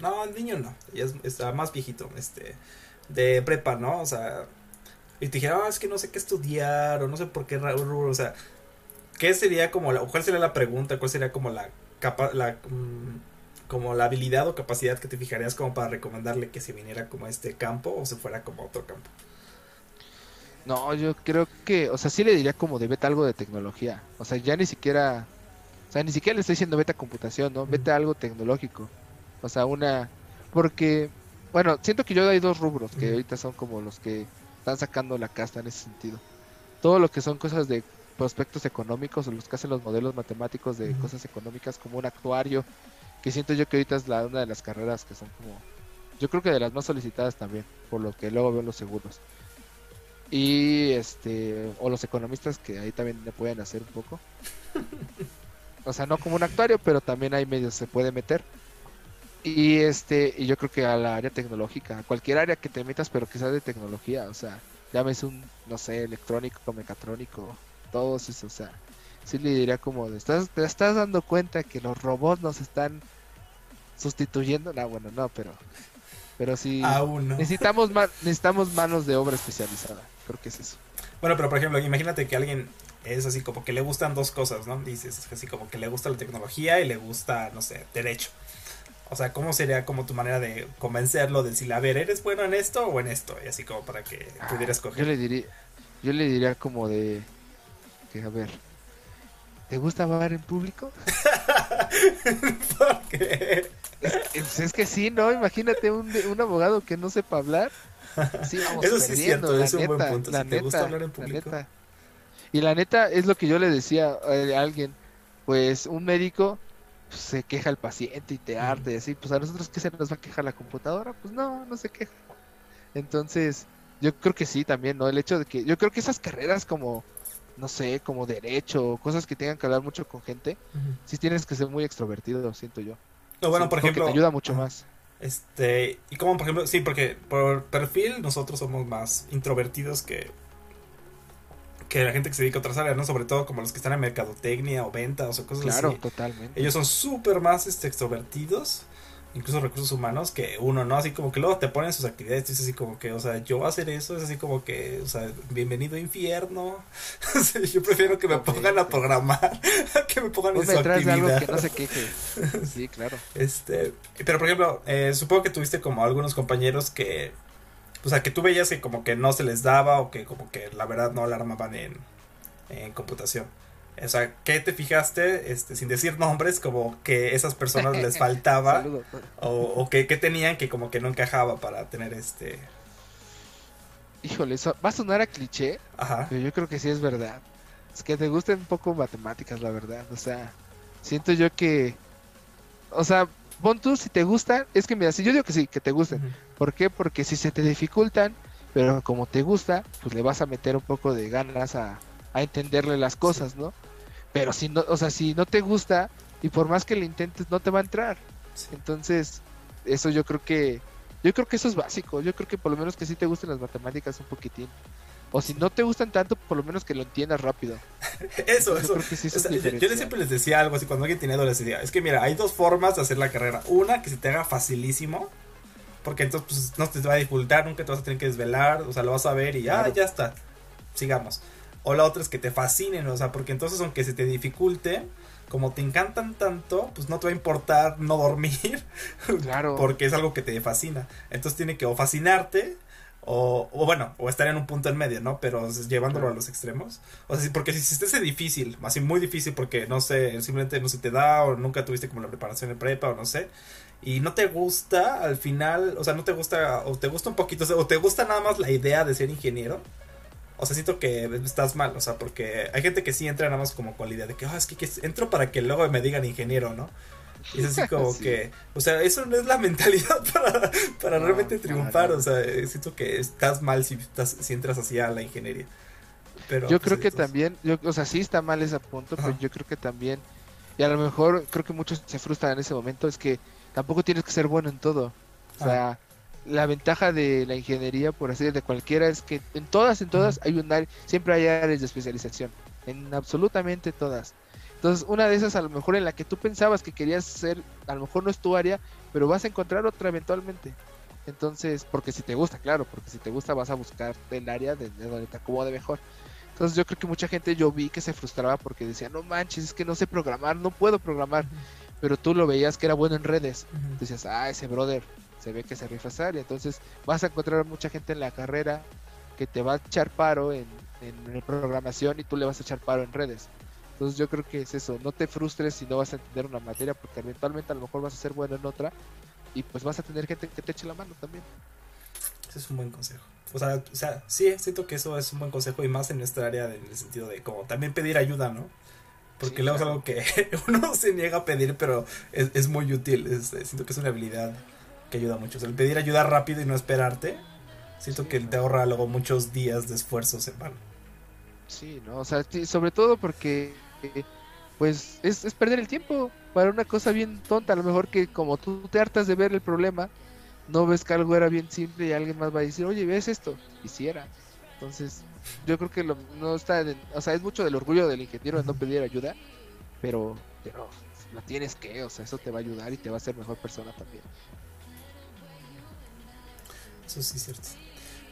No, niño no. Ya es, está más viejito. Este... De prepa, ¿no? O sea... Y te dijera, ah, es que no sé qué estudiar. O no sé por qué. O sea... ¿Qué sería como la... ¿Cuál sería la pregunta? ¿Cuál sería como la... Capa, la mm, como la habilidad o capacidad que te fijarías como para recomendarle que se viniera como a este campo o se fuera como a otro campo. No, yo creo que, o sea, sí le diría como de vete algo de tecnología. O sea, ya ni siquiera, o sea, ni siquiera le estoy diciendo vete a computación, ¿no? Vete a algo tecnológico. O sea, una, porque, bueno, siento que yo hay dos rubros que ahorita son como los que están sacando la casta en ese sentido. Todo lo que son cosas de prospectos económicos o los que hacen los modelos matemáticos de cosas económicas como un actuario, que siento yo que ahorita es la, una de las carreras que son como, yo creo que de las más solicitadas también, por lo que luego veo los seguros. Y este, o los economistas que ahí también le pueden hacer un poco. O sea, no como un actuario, pero también hay medios se puede meter. Y este, y yo creo que a la área tecnológica, cualquier área que te metas, pero sea de tecnología, o sea, llámese un, no sé, electrónico, mecatrónico, todos eso, o sea, sí le diría como, ¿estás, ¿te estás dando cuenta que los robots nos están sustituyendo? No, bueno, no, pero, pero sí, Aún no. necesitamos, necesitamos manos de obra especializada, creo que es eso. Bueno, pero por ejemplo, imagínate que alguien es así como que le gustan dos cosas, ¿no? Dices, así como que le gusta la tecnología y le gusta, no sé, derecho. O sea, ¿cómo sería como tu manera de convencerlo de decirle, a ver, ¿eres bueno en esto o en esto? Y así como para que Ah, pudiera escoger. Yo le diría, yo le diría como de que a ver, ¿te gusta hablar en público? ¿Por qué? Pues es que sí, ¿no? Imagínate un, un abogado que no sepa hablar. Sí, vamos Eso sí es cierto, es un buen punto. Si te gusta neta, hablar en la público. neta. Y la neta es lo que yo le decía eh, a alguien, pues un médico pues, se queja al paciente y te y así, pues a nosotros qué se nos va a quejar la computadora, pues no, no se queja. Entonces, yo creo que sí también, ¿no? El hecho de que yo creo que esas carreras como no sé, como derecho, cosas que tengan que hablar mucho con gente, sí tienes que ser muy extrovertido, siento yo. No, bueno, Sí, por ejemplo. te ayuda mucho más. Este, y como por ejemplo, sí, porque por perfil nosotros somos más introvertidos que que la gente que se dedica a otras áreas, ¿no? Sobre todo como los que están en mercadotecnia o ventas o cosas Claro, así. totalmente. Ellos son súper más este, extrovertidos, incluso recursos humanos, que uno, ¿no? Así como que luego te ponen sus actividades, y es así como que, o sea, yo voy a hacer eso, es así como que, o sea, bienvenido infierno. O sea, yo prefiero que me pongan a programar, a que me pongan en Ponme su de algo actividad. que no se queje. Sí, claro. Este, pero por ejemplo, eh, supongo que tuviste como algunos compañeros que, o sea, que tú veías que como que no se les daba o que como que la verdad no la armaban en, en computación. O sea, ¿qué te fijaste, este, sin decir nombres, como que esas personas les faltaba Saludo. o, o que, que tenían que como que no encajaba para tener este, Híjole, eso va a sonar a cliché, ajá, pero yo creo que sí es verdad. Es que te gusten un poco matemáticas, la verdad. O sea, siento yo que. O sea, pon tú si te gustan. Es que mira, si yo digo que sí, que te gusten. ¿Por qué? Porque si se te dificultan, pero como te gusta, pues le vas a meter un poco de ganas a, a entenderle las cosas, ¿no? Pero si no, o sea, si no te gusta, y por más que le intentes, no te va a entrar. Sí. Entonces, eso yo creo que, yo creo que eso es básico. Yo creo que por lo menos que sí te gusten las matemáticas un poquitín. O si no te gustan tanto, por lo menos que lo entiendas rápido. eso, eso. sí O sea, yo, siempre les decía algo así cuando alguien tenía decía, es que mira, hay dos formas de hacer la carrera. Una, que se te haga facilísimo, porque entonces pues, no te va a dificultar, nunca te vas a tener que desvelar, o sea, lo vas a ver y ya, Claro. ya está, sigamos. O la otra es que te fascinen, o sea, porque entonces aunque se te dificulte, como te encantan tanto, pues no te va a importar no dormir, Claro. porque es algo que te fascina. Entonces tiene que o fascinarte, o, o bueno, o estar en un punto en medio, ¿no? Pero llevándolo a los extremos. O sea, sí, porque si, si hace difícil, así muy difícil, porque no sé, simplemente no se te da, o nunca tuviste como la preparación en prepa, o no sé, y no te gusta, al final, o sea, no te gusta, o te gusta un poquito, o, sea, o te gusta nada más la idea de ser ingeniero. O sea, siento que estás mal, o sea, porque hay gente que sí entra nada más como con la idea de que, ah, es que, que entro para que luego me digan ingeniero, ¿no? Y es así como Sí. que, o sea, eso no es la mentalidad para, para No, realmente triunfar, o sea, eh, siento que estás mal si, estás, si entras así a la ingeniería. Pero, yo pues, creo que entonces- también, yo, o sea, sí está mal ese punto, pero yo creo que también, y a lo mejor creo que muchos se frustran en ese momento, es que tampoco tienes que ser bueno en todo. O sea, la ventaja de la ingeniería, por así decirlo, de cualquiera, es que en todas, en todas, hay un área, siempre hay áreas de especialización, en absolutamente todas. Entonces, una de esas a lo mejor en la que tú pensabas que querías ser, a lo mejor no es tu área, pero vas a encontrar otra eventualmente. Entonces, porque si te gusta, claro, porque si te gusta vas a buscar el área de, de donde te acomode mejor. Entonces yo creo que mucha gente yo vi que se frustraba porque decía, no manches, es que no sé programar, no puedo programar. Pero tú lo veías que era bueno en redes. Decías, ah, ese brother se ve que se rifa esa área. Entonces vas a encontrar mucha gente en la carrera que te va a echar paro en, en, programación y tú le vas a echar paro en redes. Entonces yo creo que es eso, no te frustres si no vas a entender una materia porque eventualmente a lo mejor vas a ser bueno en otra y pues vas a tener gente que te eche la mano también. Ese es un buen consejo. O sea, o sea, sí, siento que eso es un buen consejo y más en nuestra área en el sentido de como también pedir ayuda, ¿no? Porque Sí, luego claro. es algo que uno se niega a pedir, pero es, es muy útil. Es- siento que es una habilidad que ayuda mucho. O sea, el pedir ayuda rápido y no esperarte, siento que te ahorra luego muchos días de esfuerzos en vano. Sí, ¿no? O sea, sobre todo porque, pues, es, es perder el tiempo para una cosa bien tonta. A lo mejor que como tú te hartas de ver el problema, no ves que algo era bien simple y alguien más va a decir, oye, ¿ves esto? Y si era. Entonces, yo creo que lo, no está, en- o sea, es mucho del orgullo del ingeniero de no pedir ayuda, pero, pero lo tienes que, o sea, eso te va a ayudar y te va a hacer mejor persona también. Eso sí es cierto.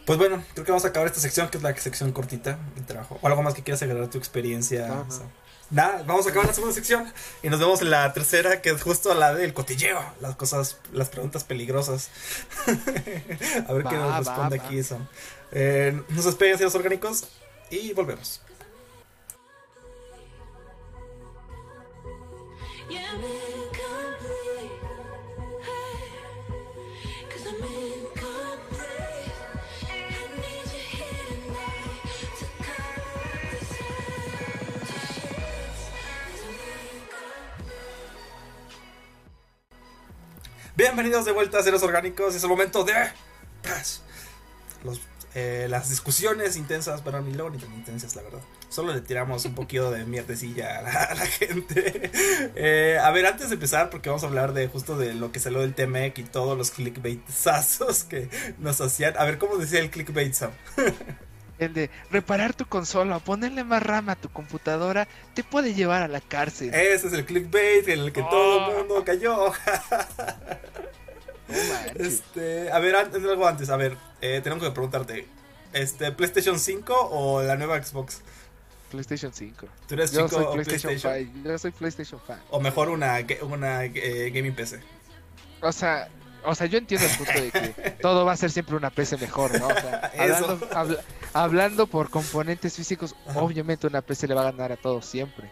Pues bueno, creo que vamos a acabar esta sección, que es la sección cortita de trabajo. O algo más que quieras agregar tu experiencia. O sea, nada, vamos a acabar la segunda sección. Y nos vemos en la tercera, que es justo la del cotilleo. Las cosas, las preguntas peligrosas. a ver qué Va, nos va, responde va. aquí eso. Eh, nos despiden, señores orgánicos. Y volvemos. Yeah, Bienvenidos de vuelta a Ceros Orgánicos. Es el momento de. eh, las discusiones intensas, pero ni luego ni tan intensas, la verdad. Solo le tiramos un poquito de mierdecilla a la, gente. Eh, a ver, antes de empezar, porque vamos a hablar de justo de lo que salió del TMEC y todos los clickbaitazos que nos hacían. A ver, ¿cómo decía el clickbait? El de reparar tu consola, ponerle más RAM a tu computadora, te puede llevar a la cárcel. Ese es el clickbait en el que Oh. todo el mundo cayó. Este, a ver, antes, algo antes, a ver, eh, tenemos que preguntarte, este, PlayStation 5 o la nueva Xbox? PlayStation 5. ¿Tú eres Yo chico soy o PlayStation, PlayStation? 5. Yo soy PlayStation fan. O mejor una, una eh, gaming PC. O sea, o sea, yo entiendo el punto de que todo va a ser siempre una PC mejor, ¿no? O sea, Eso. hablando, habla- hablando por componentes físicos, obviamente una PC le va a ganar a todos siempre.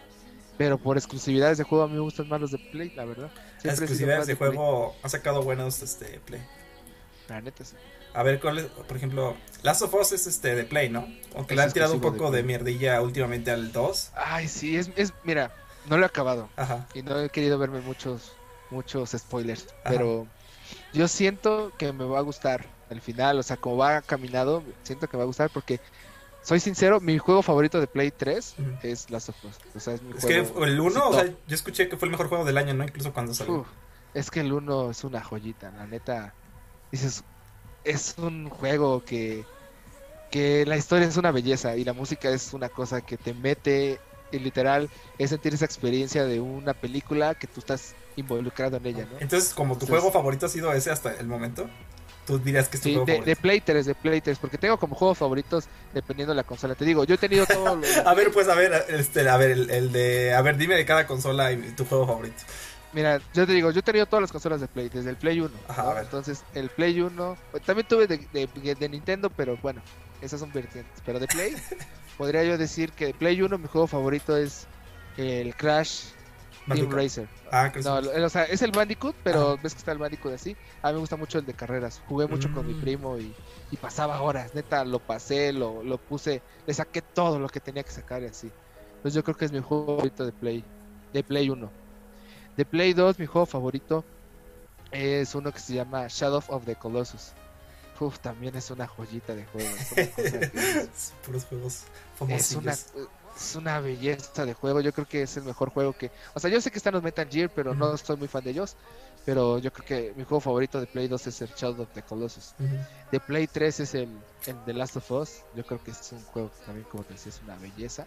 Pero por exclusividades de juego a mí me gustan más los de Play, la verdad. Las exclusividades de juego han sacado buenos este, Play. La neta, sí. A ver, ¿cuál es? Por ejemplo, Last of Us es este de Play, ¿no? Aunque Es le han tirado un de poco de, Play. mierdilla últimamente al 2. Ay, sí, es, es, mira, no lo he acabado. Ajá. y no he querido verme muchos muchos spoilers, Ajá. pero yo siento que me va a gustar el final, o sea, como va caminado, siento que me va a gustar porque soy sincero, mi juego favorito de Play 3 Ujú. es Last of Us, o sea, es mi Es que el 1, sí, o sea, yo escuché que fue el mejor juego del año, ¿no? Incluso cuando salió. Uf, es que el 1 es una joyita, la neta. Dices, es un juego que que la historia es una belleza y la música es una cosa que te mete y literal es sentir esa experiencia de una película que tú estás involucrado en ella, ¿no? Entonces, como tu Entonces- juego favorito ha sido ese hasta el momento, tú dirías que es tu Sí, juego de, de favorito. Play 3, de Play 3, porque tengo como juegos favoritos dependiendo de la consola. Te digo, yo he tenido todo lo... A ver, pues, a ver, este, a ver, el, el de, a ver, dime de cada consola y tu juego favorito. Mira, yo te digo, yo he tenido todas las consolas de Play, desde el Play 1. Ajá. Entonces, el Play 1, pues, también tuve de, de- de Nintendo, pero bueno, esas son vertientes. Pero de Play, podría yo decir que de Play 1 mi juego favorito es el Crash Team. Racer. Ah, No, o sea, es el Bandicoot, pero ves que está el Bandicoot así. A mí me gusta mucho el de carreras. Jugué mucho con mi Mm. primo y, y pasaba horas. Neta, lo pasé, lo, lo puse, le saqué todo lo que tenía que sacar y así. Pues yo creo que es mi juego favorito de Play, de Play 1. De Play 2, mi juego favorito es uno que se llama Shadow of the Colossus. Uf, también es una joyita de juego. Es una, cosa que es- Puros juegos es una. Es una belleza de juego. Yo creo que es el mejor juego que. O sea, yo sé que están los Metal Gear, pero no estoy muy fan de ellos. Pero yo creo que mi juego favorito de Play 2 es el Shadow of the Colossus. De Play 3 es el, el The Last of Us. Yo creo que es un juego que también, como te decía, es una belleza.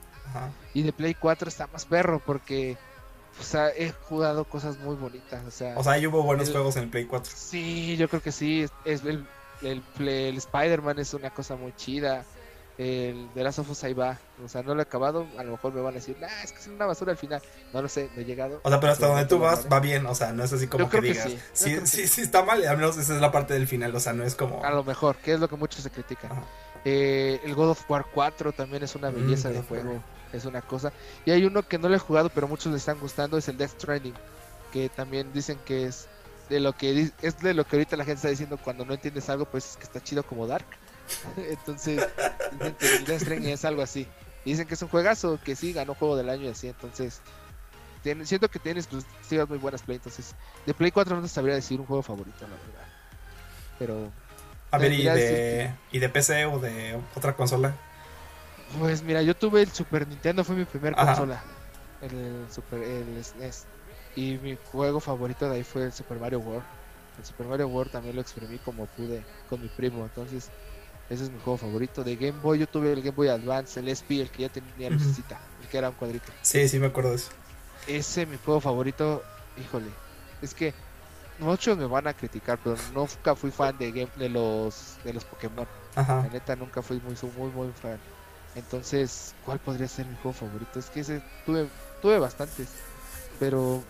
Y de Play 4 está más perro porque. O sea, he jugado cosas muy bonitas. O sea, O sea, ahí hubo buenos El- juegos en el Play 4. Sí, yo creo que sí. Es, es el, el, el Spider-Man es una cosa muy chida. El de Last of Us ahí va. O sea, no lo he acabado. A lo mejor me van a decir, nah, es que es una basura al final. No lo sé, no he llegado. O sea, pero hasta donde tú vas va bien, o sea, no es así como que digas. sí, Sí, sí, sí. sí está mal, al menos esa es la parte del final, o sea, no es como... lo. A lo mejor, que es lo que muchos se critican. Eh, el God of War 4 también es una Mm, belleza de juego. Es una cosa. Y hay uno que no le he jugado, pero muchos le están gustando. Es el Death Stranding. Que también dicen que es de lo que es de lo que ahorita la gente está diciendo cuando no entiendes algo, pues es que está chido como Dark. entonces, dicen que el Death Stranding es algo así. Y dicen que es un juegazo, que sí, ganó juego del año y así. Entonces, tiene- siento que tiene exclusivas muy buenas Play. Entonces, de Play 4 no te sabría decir un juego favorito, la verdad. Pero, A ver, ¿y de, ¿y de PC o de otra consola? pues mira, yo tuve el Super Nintendo, fue mi primer Ajá. consola. El, Super, el SNES. Y mi juego favorito de ahí fue el Super Mario World. El Super Mario World también lo exprimí como pude con mi primo. Entonces, ese es mi juego favorito. De Game Boy, yo tuve el Game Boy Advance, el SP, el que ya tenía Ujú. lucecita, el que era un cuadrito. Sí, sí, me acuerdo de eso. Ese mi juego favorito, híjole, es que muchos me van a criticar, pero nunca fui fan de, game, de los de los Pokémon. La Ajá. neta nunca fui muy muy muy fan. Entonces, ¿cuál podría ser mi juego favorito? Es que ese tuve tuve bastantes, pero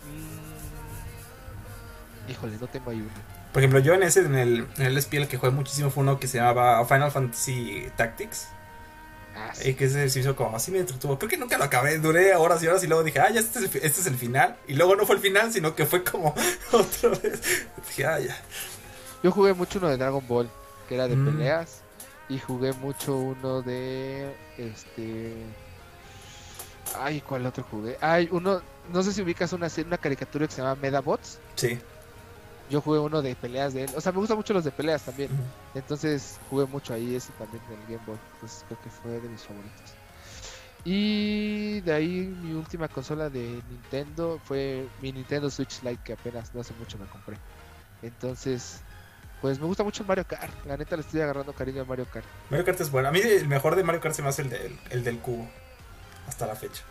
mm, híjole, no tengo ahí uno. Por ejemplo, yo en ese, en el, en el SPL que jugué muchísimo fue uno que se llamaba Final Fantasy Tactics. Ah, Y sí. que ese se hizo como así me entretuvo. Creo que nunca lo acabé. Duré horas y horas y luego dije, ah, ya este es el, este es el final. Y luego no fue el final, sino que fue como otra vez. Dije, ah, ya. Yo jugué mucho uno de Dragon Ball, que era de Mm. peleas, y jugué mucho uno de este Ay, ¿cuál otro jugué? Hay uno, no sé si ubicas una serie, una caricatura que se llama Medabots. Sí. Yo jugué uno de peleas de él. O sea, me gustan mucho los de peleas también. Entonces jugué mucho ahí, ese también del Game Boy. Entonces creo que fue de mis favoritos. Y de ahí mi última consola de Nintendo fue mi Nintendo Switch Lite que apenas no hace mucho me compré. Entonces, pues me gusta mucho el Mario Kart. La neta le estoy agarrando cariño al Mario Kart. Mario Kart es bueno. A mí el mejor de Mario Kart se me hace el del, el del cubo. Hasta la fecha.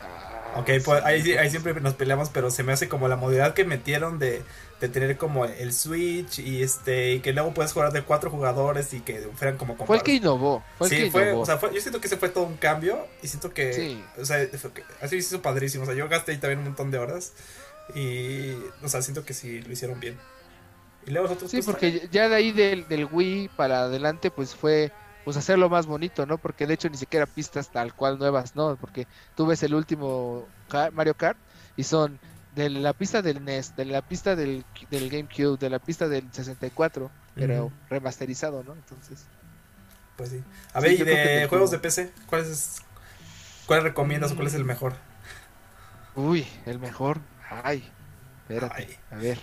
Ah, Ok, sí, pues ahí, sí. ahí siempre nos peleamos, pero se me hace como la modalidad que metieron de, de tener como el Switch y este y que luego puedes jugar de cuatro jugadores y que fueran como Fue el que innovó. Fue el sí, que fue, innovó. o sea, fue- yo siento que ese fue todo un cambio y siento que, Sí. o sea, fue que- así se hizo padrísimo, o sea, yo gasté ahí también un montón de horas y, o sea, siento que sí lo hicieron bien. Y luego nosotros, Sí, porque ya de ahí del, del Wii para adelante, pues fue pues hacerlo más bonito, ¿no? Porque de hecho ni siquiera pistas tal cual nuevas, ¿no? Porque tú ves el último Mario Kart y son de la pista del NES, de la pista del, del GameCube, de la pista del 64, pero remasterizado, ¿no? Entonces, pues sí. A Sí, ver, y yo creo que de juegos de PC, ¿cuáles es, cuáles recomiendas o cuál es el mejor? uy, el mejor. Ay, espérate, Ay. a ver.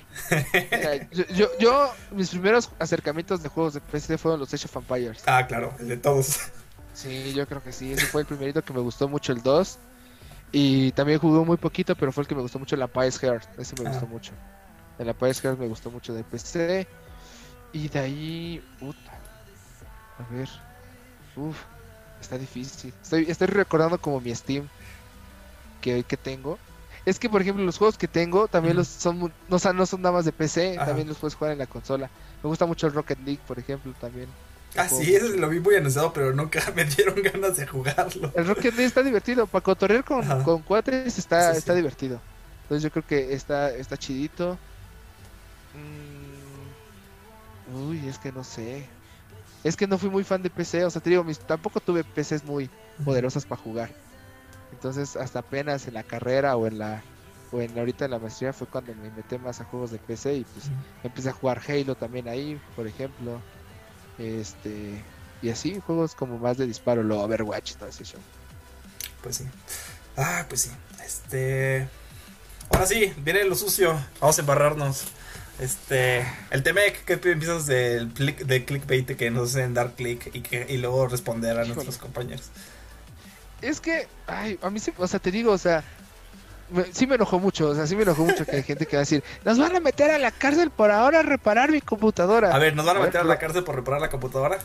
Mira, yo, yo, yo, mis primeros acercamientos de juegos de PC fueron los Age of Empires. Ah, claro, el de todos. Sí, yo creo que sí. Ese fue el primerito que me gustó mucho, el 2. Y también jugué muy poquito, pero fue el que me gustó mucho, el Empire's Heart. Ese me Ah. gustó mucho. El Empire's Heart me gustó mucho de PC. Y de ahí. Puta. A ver. Uf. Está difícil. Estoy, estoy recordando como mi Steam que, que tengo. Es que, por ejemplo, los juegos que tengo también los son, no, o sea, no son nada más de PC, Ajá. también los puedes jugar en la consola. Me gusta mucho el Rocket League, por ejemplo, también. Ah, Juego sí, ese lo vi muy anunciado, pero nunca me dieron ganas de jugarlo. El Rocket League está divertido. Para cotorrear con, Ajá. con cuates está, Sí, sí. está divertido. Entonces yo creo que está, está chidito. Mm, Uy, es que no sé. Es que no fui muy fan de PC. O sea, te digo, mis, tampoco tuve PCs muy poderosas para jugar. Entonces hasta apenas en la carrera o en la o en ahorita en la maestría fue cuando me metí más a juegos de PC y pues empecé a jugar Halo también ahí, por ejemplo. Este y así juegos como más de disparo, lo Overwatch y todo ese show. Pues sí. Ah, pues sí. Este. Ahora sí, viene lo sucio. Vamos a embarrarnos. Este. El Temec, que empiezas del click, de clickbait que nos hacen dar click y, que, y luego responder a Híjole. nuestros compañeros. Es que, ay, a mí sí, o sea, te digo, o sea, me- sí me enojó mucho, o sea, sí me enojó mucho que hay gente que va a decir, nos van a meter a la cárcel por ahora reparar mi computadora. A ver, ¿nos van a A ver, meter a la cárcel por reparar la computadora?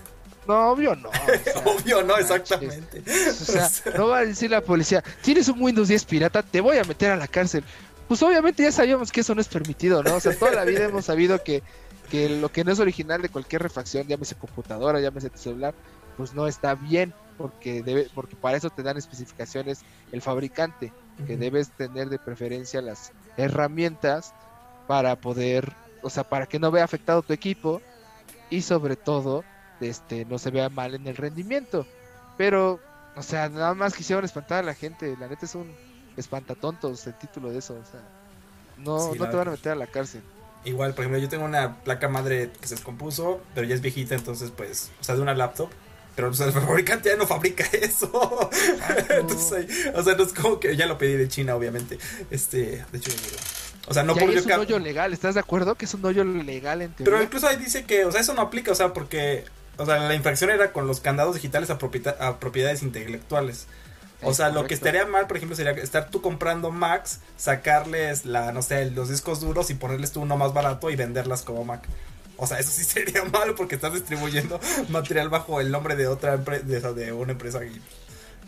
No, obvio no. o sea, Obvio, no, exactamente. O sea, no va a decir la policía, tienes un Windows 10 pirata, te voy a meter a la cárcel. Pues obviamente ya sabíamos que eso no es permitido, ¿no? O sea, toda la vida hemos sabido que, que lo que no es original de cualquier refacción, llámese computadora, llámese tu celular, pues no está bien, porque debe, porque para eso te dan especificaciones el fabricante, que debes tener de preferencia las herramientas para poder, o sea, para que no vea afectado tu equipo y sobre todo, este, no se vea mal en el rendimiento. Pero, o sea, nada más quisieron espantar a la gente. La neta es un espantatontos el título de eso. O sea, no, Sí, no te van a meter a la cárcel. Igual, por ejemplo, yo tengo una placa madre que se descompuso, pero ya es viejita, entonces, pues, o sea, de una laptop. Pero sea, el fabricante ya no fabrica eso. entonces, o sea, no es como que ya lo pedí de China, obviamente. Este, de hecho. O sea, no Ya por es un hoyo legal. ¿Estás de acuerdo que es un hoyo legal en teoría? Pero incluso ahí dice que, o sea, eso no aplica, o sea, porque, o sea, la infracción era con los candados digitales a, a propiedades intelectuales. O sea, lo que estaría mal, por ejemplo, sería estar tú comprando Macs, sacarles la, no sé, los discos duros y ponerles tú uno más barato y venderlas como Mac. O sea, eso sí sería malo porque estás distribuyendo material bajo el nombre de otra empresa, de, una empresa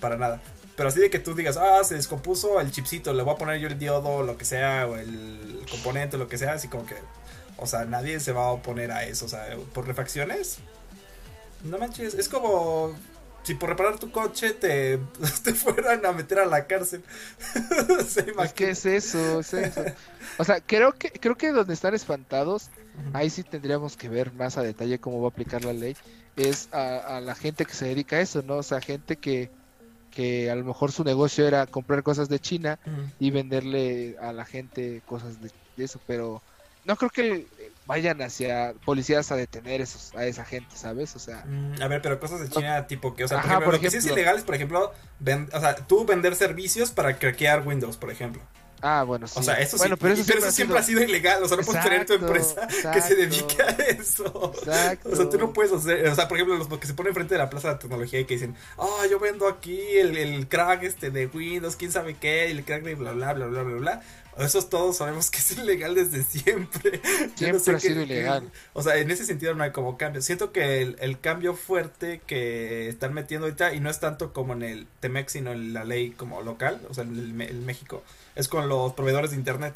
para nada. Pero así de que tú digas, ah, se descompuso el chipcito, le voy a poner yo el diodo, lo que sea, o el componente, lo que sea, así como que, o sea, nadie se va a oponer a eso, o sea, por refacciones. No manches, es como si por reparar tu coche te, te fueran a meter a la cárcel. Es que es eso, es eso. O sea, creo que, creo que donde están espantados, ahí sí tendríamos que ver más a detalle cómo va a aplicar la ley, es a, a la gente que se dedica a eso, ¿no? O sea, gente que, que a lo mejor su negocio era comprar cosas de China y venderle a la gente cosas de, de eso, pero no creo que vayan hacia policías a detener esos, a esa gente, ¿sabes? O sea, Mm, A ver, pero cosas de China, tipo que, o sea, por Ajá, ejemplo, por lo que sí es ilegal es, por ejemplo, ven- o sea, tú vender servicios para craquear Windows, por ejemplo. ah, bueno, sí. O sea, eso bueno, sí, pero eso siempre, ha siempre ha sido ilegal, o sea, no puedes tener tu Exacto, empresa que se dedique a eso. Exacto. O sea, tú no puedes hacer, o sea, por ejemplo, los que se ponen frente de la plaza de tecnología y que dicen, ah, yo vendo aquí el, el crack este de Windows, quién sabe qué, el crack de bla bla bla bla bla bla. Esos todos sabemos que es ilegal desde siempre. Yo no sé Siempre ha sido ilegal. o sea, en ese sentido no hay como cambio. Siento que el, el cambio fuerte que están metiendo ahorita, y no es tanto como en el TEMEX, sino en la ley como local, o sea, en el, el México, es con los proveedores de internet.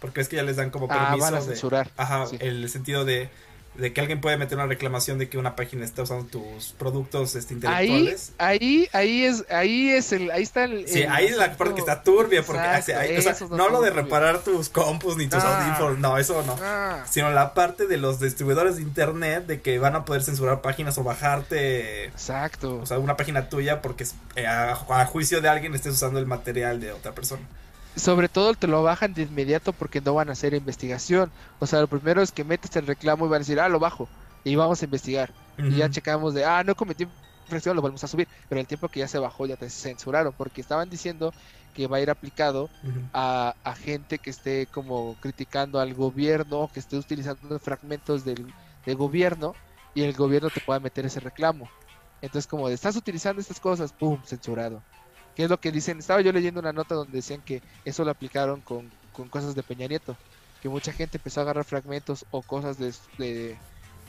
Porque es que ya les dan como Ah, permiso van a de- censurar. Ajá, sí. el sentido de, de que alguien puede meter una reclamación de que una página está usando tus productos este, Ahí, intelectuales. ahí, ahí es, ahí es el, ahí está el. Sí, ahí es la parte que está turbia, porque Exacto, ahí- o sea, eso es no lo de reparar tus compus ni tus Ah. audífonos, no, eso no. Ah, Sino la parte de los distribuidores de internet de que van a poder censurar páginas o bajarte, exacto. o sea, una página tuya porque eh, a, a juicio de alguien estés usando el material de otra persona. Sobre todo te lo bajan de inmediato porque no van a hacer investigación. O sea, lo primero es que metes el reclamo y van a decir, ah, lo bajo. Y vamos a investigar. Y ya checamos de, ah, no cometí infracción, lo volvemos a subir. Pero el tiempo que ya se bajó ya te censuraron porque estaban diciendo que va a ir aplicado a, a gente que esté como criticando al gobierno, que esté utilizando fragmentos del, del gobierno y el gobierno te pueda meter ese reclamo. Entonces, como de, estás utilizando estas cosas, ¡pum! censurado. ¿Qué es lo que dicen? Estaba yo leyendo una nota donde decían que eso lo aplicaron con, con cosas de Peña Nieto, que mucha gente empezó a agarrar fragmentos o cosas de, de,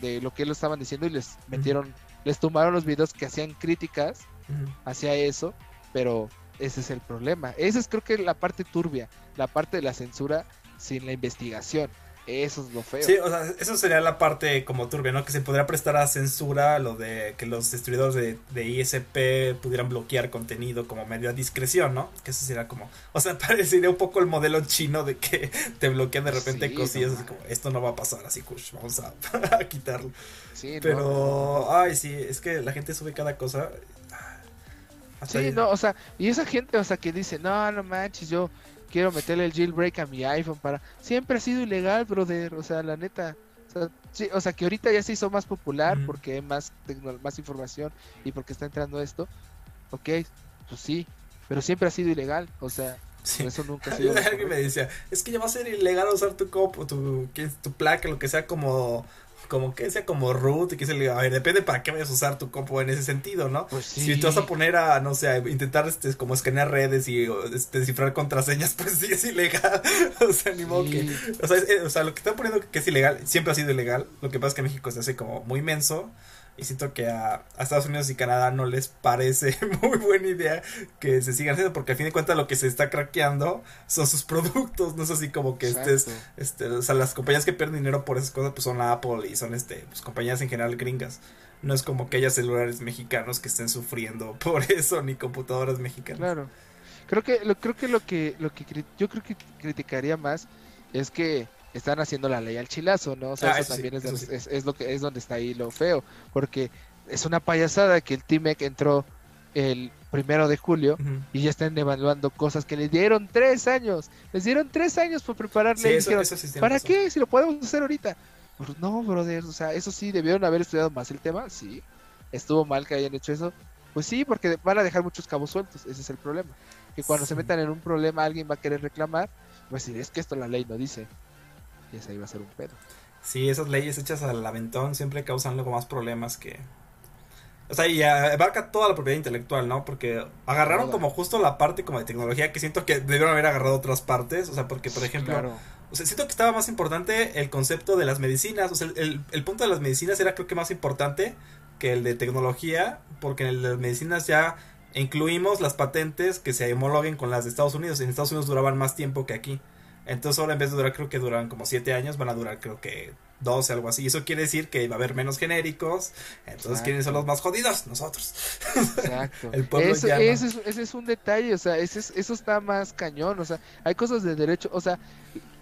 de lo que ellos estaban diciendo y les metieron, les tumbaron los videos que hacían críticas Ujú. hacia eso, pero ese es el problema. Esa es creo que la parte turbia, la parte de la censura sin la investigación. Eso es lo feo. Sí, o sea, eso sería la parte como turbia, ¿no? Que se podría prestar a censura lo de que los distribuidores de, de ISP pudieran bloquear contenido como medio a discreción, ¿no? Que eso sería como, o sea, parecería un poco el modelo chino de que te bloquean de repente Sí, cosillas no como, esto no va a pasar así, kush, vamos a, a quitarlo. Sí, Pero, no. ay, sí, es que la gente sube cada cosa. Hasta Sí, ahí- no, o sea, y esa gente, o sea, que dice, no, no manches, yo quiero meterle el jailbreak a mi iPhone para... Siempre ha sido ilegal, brother, o sea, la neta. O sea, sí, o sea, que ahorita ya se hizo más popular porque hay más, más información y porque está entrando esto. Ok, pues sí, pero siempre ha sido ilegal, o sea, Sí. eso nunca ha sido... lo Alguien me decía, es que ya va a ser ilegal usar tu copo, tu, tu placa, lo que sea como, como que sea como root, y que se le diga, a ver, depende para qué vayas a usar tu compu en ese sentido, ¿no? Pues sí. Si te vas a poner a, no sé, a intentar este, como escanear redes y este, descifrar contraseñas, pues sí es ilegal. o sea, ni modo que. O sea, es- o sea, lo que están poniendo que es ilegal, siempre ha sido ilegal. Lo que pasa es que México se hace como muy menso. Y siento que a, a Estados Unidos y Canadá no les parece muy buena idea que se sigan haciendo, porque al fin de cuentas lo que se está craqueando son sus productos, no es así como que estés, este, o sea, las compañías que pierden dinero por esas cosas pues son Apple y son este, pues compañías en general gringas. No es como que haya celulares mexicanos que estén sufriendo por eso, ni computadoras mexicanas. Claro. Creo que lo creo que lo que lo que yo creo que criticaría más es que están haciendo la ley al chilazo, ¿no? O sea, Ah, eso eso sí, también es, eso donde- sí. es, lo que es donde está ahí lo feo, porque es una payasada que el T-Mec entró el primero de julio y ya están evaluando cosas que les dieron tres años, les dieron tres años por prepararle Sí, y eso, dijeron, ¿para razón. qué? Si lo podemos hacer ahorita. Pues no, brother, o sea, eso sí, debieron haber estudiado más el tema, sí. Estuvo mal que hayan hecho eso. Pues sí, porque van a dejar muchos cabos sueltos, ese es el problema. Que cuando se metan en un problema alguien va a querer reclamar, a decir, es que esto la ley no dice. Y ese ahí va a ser un pedo. Sí, esas leyes hechas al aventón siempre causan luego más problemas que... O sea, y abarca toda la propiedad intelectual, ¿no? Porque agarraron como justo la parte como de tecnología que siento que debieron haber agarrado otras partes. O sea, porque, por ejemplo, Claro. o sea, siento que estaba más importante el concepto de las medicinas. O sea, el, el- el punto de las medicinas era creo que más importante que el de tecnología. Porque en el de las medicinas ya incluimos las patentes que se homologuen con las de Estados Unidos. En Estados Unidos duraban más tiempo que aquí. Entonces ahora en vez de durar, creo que duran como 7 años, van a durar creo que 12, algo así. Eso quiere decir que va a haber menos genéricos. Entonces, Exacto. ¿quiénes son los más jodidos? Nosotros. Exacto. El pueblo eso, llama. ese es, ese es un detalle, o sea, ese es- eso está más cañón, o sea, hay cosas de derecho, o sea,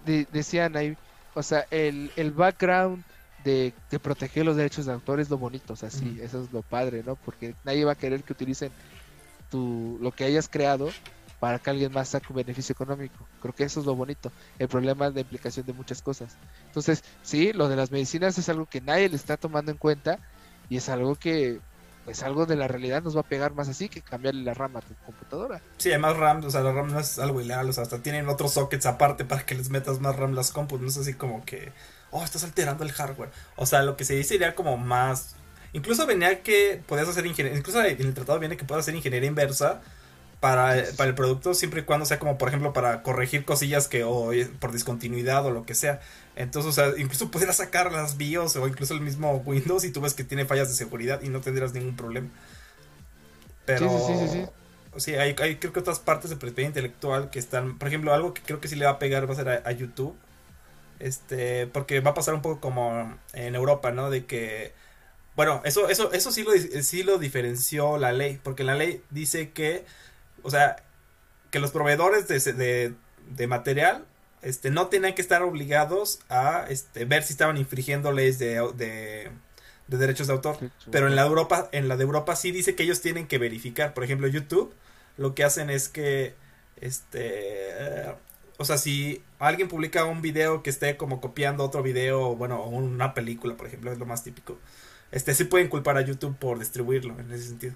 de- decían ahí, o sea, el, el background de, de proteger los derechos de autor es lo bonito, o sea, sí, eso es lo padre, ¿no? Porque nadie va a querer que utilicen tu, lo que hayas creado para que alguien más saque un beneficio económico. Creo que eso es lo bonito. El problema la implicación de muchas cosas. Entonces, sí, lo de las medicinas es algo que nadie le está tomando en cuenta y es algo que, pues algo de la realidad nos va a pegar más así que cambiarle la rama a tu computadora. Sí, hay más RAM, o sea, la RAM no es algo ilegal, o sea, hasta tienen otros sockets aparte para que les metas más RAM las compus, no es así como que, oh, estás alterando el hardware. O sea, lo que se dice sería como más, incluso venía que podías hacer ingeniería, incluso en el tratado viene que puedes hacer ingeniería inversa para, para el producto siempre y cuando sea como, por ejemplo, para corregir cosillas que o eh, por discontinuidad o lo que sea. Entonces, o sea, incluso pudieras sacar las BIOS o incluso el mismo Windows y tú ves que tiene fallas de seguridad y no tendrías ningún problema. Pero... Sí, sí, sí, sí, sí. Hay, hay creo que otras partes de propiedad intelectual que están, por ejemplo, algo que creo que sí le va a pegar va a ser a, a YouTube. Este, porque va a pasar un poco como en Europa, ¿no? De que bueno, eso eso eso sí lo sí lo diferenció la ley, porque la ley dice que o sea, que los proveedores de, de, de material este no tenían que estar obligados a este ver si estaban infringiendo leyes de, de, de derechos de autor. Pero en la Europa, en la de Europa sí dice que ellos tienen que verificar. Por ejemplo, YouTube lo que hacen es que este eh, o sea, si alguien publica un video que esté como copiando otro video, bueno, una película, por ejemplo, es lo más típico. Este sí pueden culpar a YouTube por distribuirlo en ese sentido.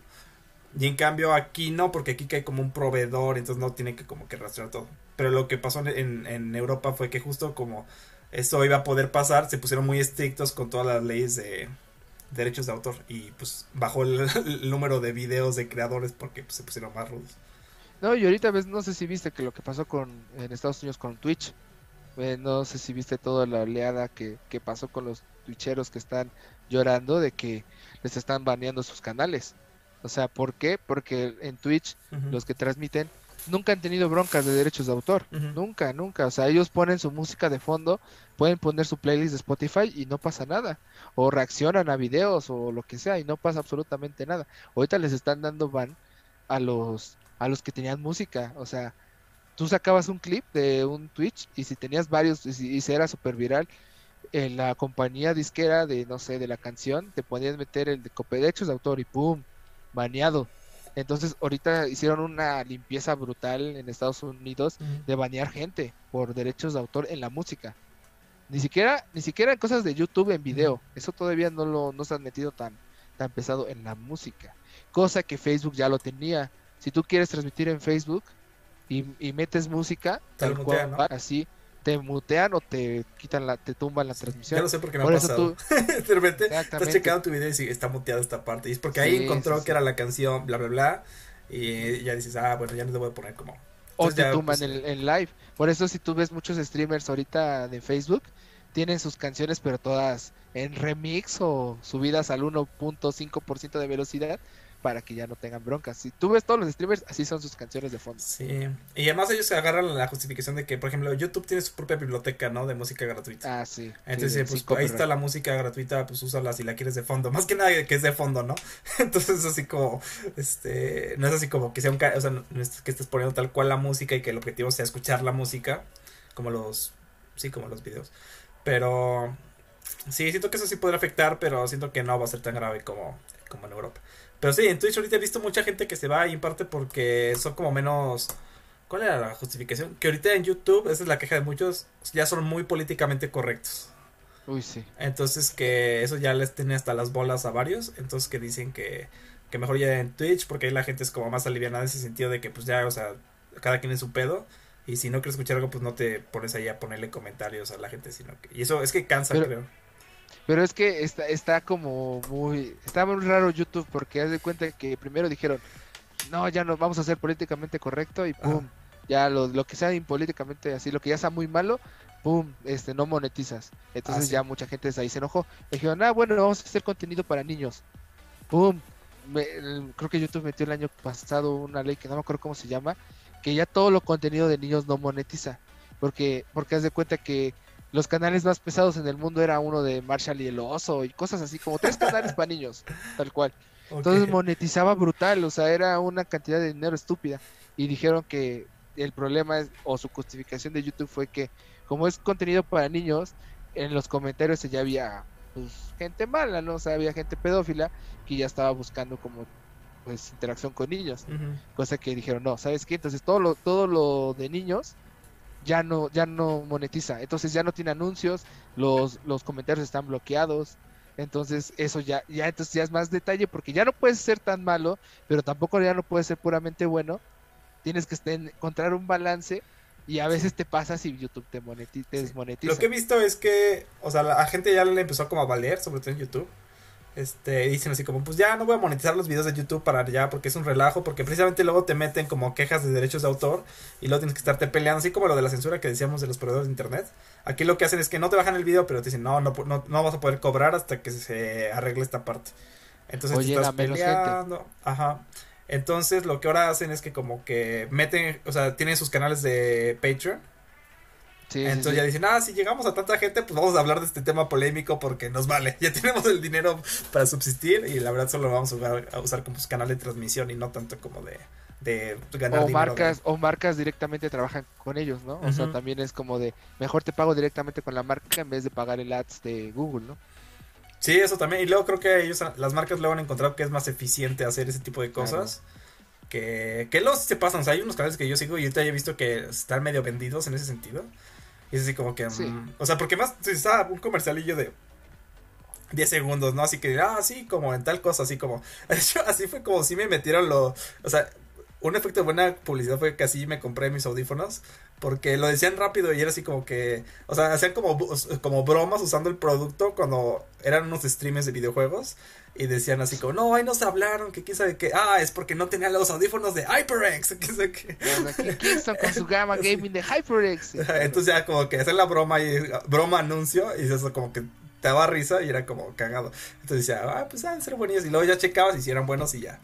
Y en cambio aquí no, porque aquí cae como un proveedor, entonces no tiene que como que rastrear todo. Pero lo que pasó en, Europa fue que justo como eso iba a poder pasar, se pusieron muy estrictos con todas las leyes de derechos de autor y pues bajó el, el número de videos de creadores porque pues, se pusieron más rudos. No, y ahorita ves, no sé si viste que lo que pasó con en Estados Unidos con Twitch. Eh, no sé si viste toda la oleada que, que pasó con los twitcheros que están llorando de que les están baneando sus canales. O sea, ¿por qué? Porque en Twitch los que transmiten nunca han tenido broncas de derechos de autor. Nunca, nunca. O sea, ellos ponen su música de fondo, pueden poner su playlist de Spotify y no pasa nada. O reaccionan a videos o lo que sea y no pasa absolutamente nada. Ahorita les están dando ban a los a los que tenían música. O sea, tú sacabas un clip de un Twitch y si tenías varios y, si- y si era súper viral, en la compañía disquera de, no sé, de la canción, te podías meter el de derechos de autor y ¡pum! Baneado. Entonces, ahorita hicieron una limpieza brutal en Estados Unidos de banear gente por derechos de autor en la música. Ni siquiera, ni siquiera en cosas de YouTube en video. Eso todavía no lo no se han metido tan, tan pesado en la música. Cosa que Facebook ya lo tenía. Si tú quieres transmitir en Facebook y, y metes música, tal cual, ¿no? así, te mutean o te quitan la, te tumban la Ya transmisión. lo sé porque me Por ha pasado. tú, de repente estás checando tu video y sí, está muteada esta parte. Y es porque ahí Sí, encontró sí, que era la canción, bla, bla, bla. Y ya dices, ah, bueno, ya no te voy a poner como. O Entonces te ya, tumban pues, en, en live. Por eso si tú ves muchos streamers ahorita de Facebook, tienen sus canciones pero todas en remix o subidas al 1.5% de velocidad para que ya no tengan broncas. Si tú ves todos los streamers, así son sus canciones de fondo. Sí. Y además ellos se agarran la justificación de que, por ejemplo, YouTube tiene su propia biblioteca, ¿no? De música gratuita. Ah, sí. Entonces, sí, pues sí, ahí está la música gratuita, pues úsala si la quieres de fondo. Más que nada que es de fondo, ¿no? Entonces, así como, este, no es así como que sea un, o sea, no es que estés poniendo tal cual la música y que el objetivo sea escuchar la música, como los, sí, como los videos. Pero, sí, siento que eso sí podría afectar, pero siento que no va a ser tan grave como, como en Europa. Pero sí, en Twitch ahorita he visto mucha gente que se va y en parte porque son como menos... ¿Cuál era la justificación? Que ahorita en YouTube, esa es la queja de muchos, ya son muy políticamente correctos. Uy, sí. Entonces que eso ya les tiene hasta las bolas a varios. Entonces que dicen que, que mejor ya en Twitch porque ahí la gente es como más aliviada en ese sentido de que pues ya, o sea, cada quien es su pedo. Y si no quieres escuchar algo, pues no te pones ahí a ponerle comentarios a la gente, sino que... Y eso es que cansa, Pero- creo. Pero es que está, está como muy... Está muy raro YouTube porque haz de cuenta que primero dijeron, no, ya no vamos a ser políticamente correcto y pum, ya lo, lo que sea impolíticamente así, lo que ya sea muy malo, pum, este, no monetizas. Entonces Ah, sí. ya mucha gente ahí se enojó. Dijeron, ah, bueno, vamos a hacer contenido para niños. Pum, me- creo que YouTube metió el año pasado una ley que no me acuerdo cómo se llama, que ya todo lo contenido de niños no monetiza, porque porque haz de cuenta que los canales más pesados en el mundo era uno de Marshall y el oso y cosas así, como tres canales para niños, tal cual. Entonces monetizaba brutal, o sea, era una cantidad de dinero estúpida. Y dijeron que el problema es, o su justificación de YouTube fue que como es contenido para niños, en los comentarios ya había pues, gente mala, ¿no? O sea, había gente pedófila que ya estaba buscando como pues interacción con niños. Cosa que dijeron, no, ¿sabes qué? Entonces todo lo, todo lo de niños ya no, ya no monetiza. Entonces ya no tiene anuncios, los, los comentarios están bloqueados. Entonces eso ya, ya, entonces ya es más detalle porque ya no puedes ser tan malo, pero tampoco ya no puedes ser puramente bueno. Tienes que encontrar un balance y a veces te pasa si YouTube te, moneti- te desmonetiza. Lo que he visto es que, o sea, la gente ya le empezó como a valer, sobre todo en YouTube. Este, dicen así como, pues ya no voy a monetizar los videos de YouTube para ya, porque es un relajo, porque precisamente luego te meten como quejas de derechos de autor y luego tienes que estarte peleando, así como lo de la censura que decíamos de los proveedores de internet. Aquí lo que hacen es que no te bajan el video, pero te dicen, no, no, no, no vas a poder cobrar hasta que se arregle esta parte. Entonces te estás gente. peleando. Ajá. Entonces lo que ahora hacen es que como que meten, o sea, tienen sus canales de Patreon. Sí, Entonces sí. ya dicen, ah, si llegamos a tanta gente, pues vamos a hablar de este tema polémico porque nos vale. Ya tenemos el dinero para subsistir y la verdad solo lo vamos a, jugar- a usar como canal de transmisión y no tanto como de, de ganar o dinero. marcas o marcas directamente trabajan con ellos, ¿no? O sea, también es como de mejor te pago directamente con la marca en vez de pagar el ads de Google, ¿no? Sí, eso también. Y luego creo que ellos, las marcas luego han encontrado que es más eficiente hacer ese tipo de cosas. Que, que luego sí se pasan. O sea, hay unos canales que yo sigo y ahorita ya he visto que están medio vendidos en ese sentido. Y así como que. Sí. mm, o sea, porque más. Si está un comercialillo de 10 segundos, ¿no? Así que, ah, sí, como en tal cosa, así como. De hecho, así fue como si me metieron lo. O sea, un efecto de buena publicidad fue que así me compré mis audífonos. Porque lo decían rápido y era así como que. O sea, hacían como, como bromas usando el producto cuando eran unos streamers de videojuegos. Y decían así como, no, ahí nos hablaron, que quién sabe qué. Ah, es porque no tenían los audífonos de HyperX. que sabe qué. Aquí Kingston con su gama gaming de HyperX. Entonces ya como que hacer la broma y broma anuncio y eso como que te daba risa y era como cagado. Entonces decía, ah, pues han de ser buenos y luego ya checabas y si eran buenos y ya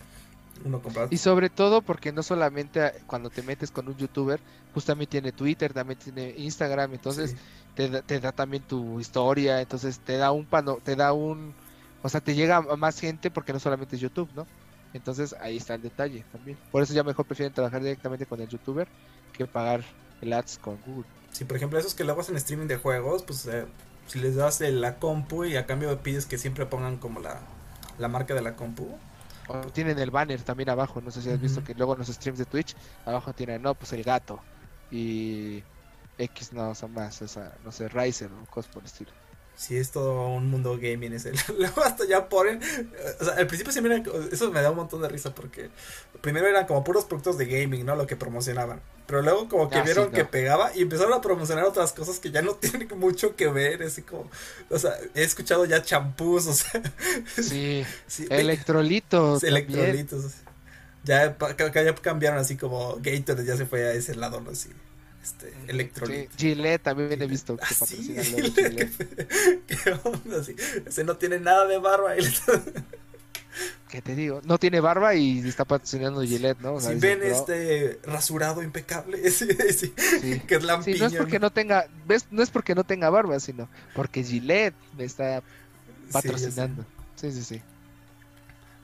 uno compraba. Y sobre todo porque no solamente cuando te metes con un youtuber, pues también tiene Twitter, también tiene Instagram, entonces Sí. te, da, te da también tu historia, entonces te da un pano, te da un, o sea, te llega a más gente porque no solamente es YouTube, ¿no? Entonces ahí está el detalle también. Por eso ya mejor prefieren trabajar directamente con el youtuber que pagar el ads con Google. Sí, por ejemplo, esos que luego hacen streaming de juegos, pues eh, si les das la compu y a cambio pides que siempre pongan como la, la marca de la compu. O tienen el banner también abajo, no sé si has visto que luego en los streams de Twitch abajo tienen, no, pues el gato y X no son más, o sea, no sé, Ryzen o cosas por el estilo. Sí, es todo un mundo gaming ese. Luego hasta ya ponen. O sea, al principio sí miran. Eso me da un montón de risa porque. Primero eran como puros productos de gaming, ¿no? Lo que promocionaban. Pero luego como que Ah, sí, vieron no. que pegaba y empezaron a promocionar otras cosas que ya no tienen mucho que ver. Así como. O sea, he escuchado ya champús, o sea. Sí, sí, electrolitos. electrolitos. Ya, ya cambiaron así como Gatorade ya se fue a ese lado, ¿no? Así. Este, Sí, electrolitos. Gillette también he visto que Ah, sí, Gillette. ¿Qué onda? Sí, Ese no tiene nada de barba. le- ¿Qué te digo? No tiene barba y está patrocinando Gillette, ¿no? O sea, Si ven este rasurado impecable, sí, sí, que es lampiño. no es porque no tenga, ¿ves? No es porque no tenga barba, sino porque Gillette me está patrocinando. Sí, sí, sí.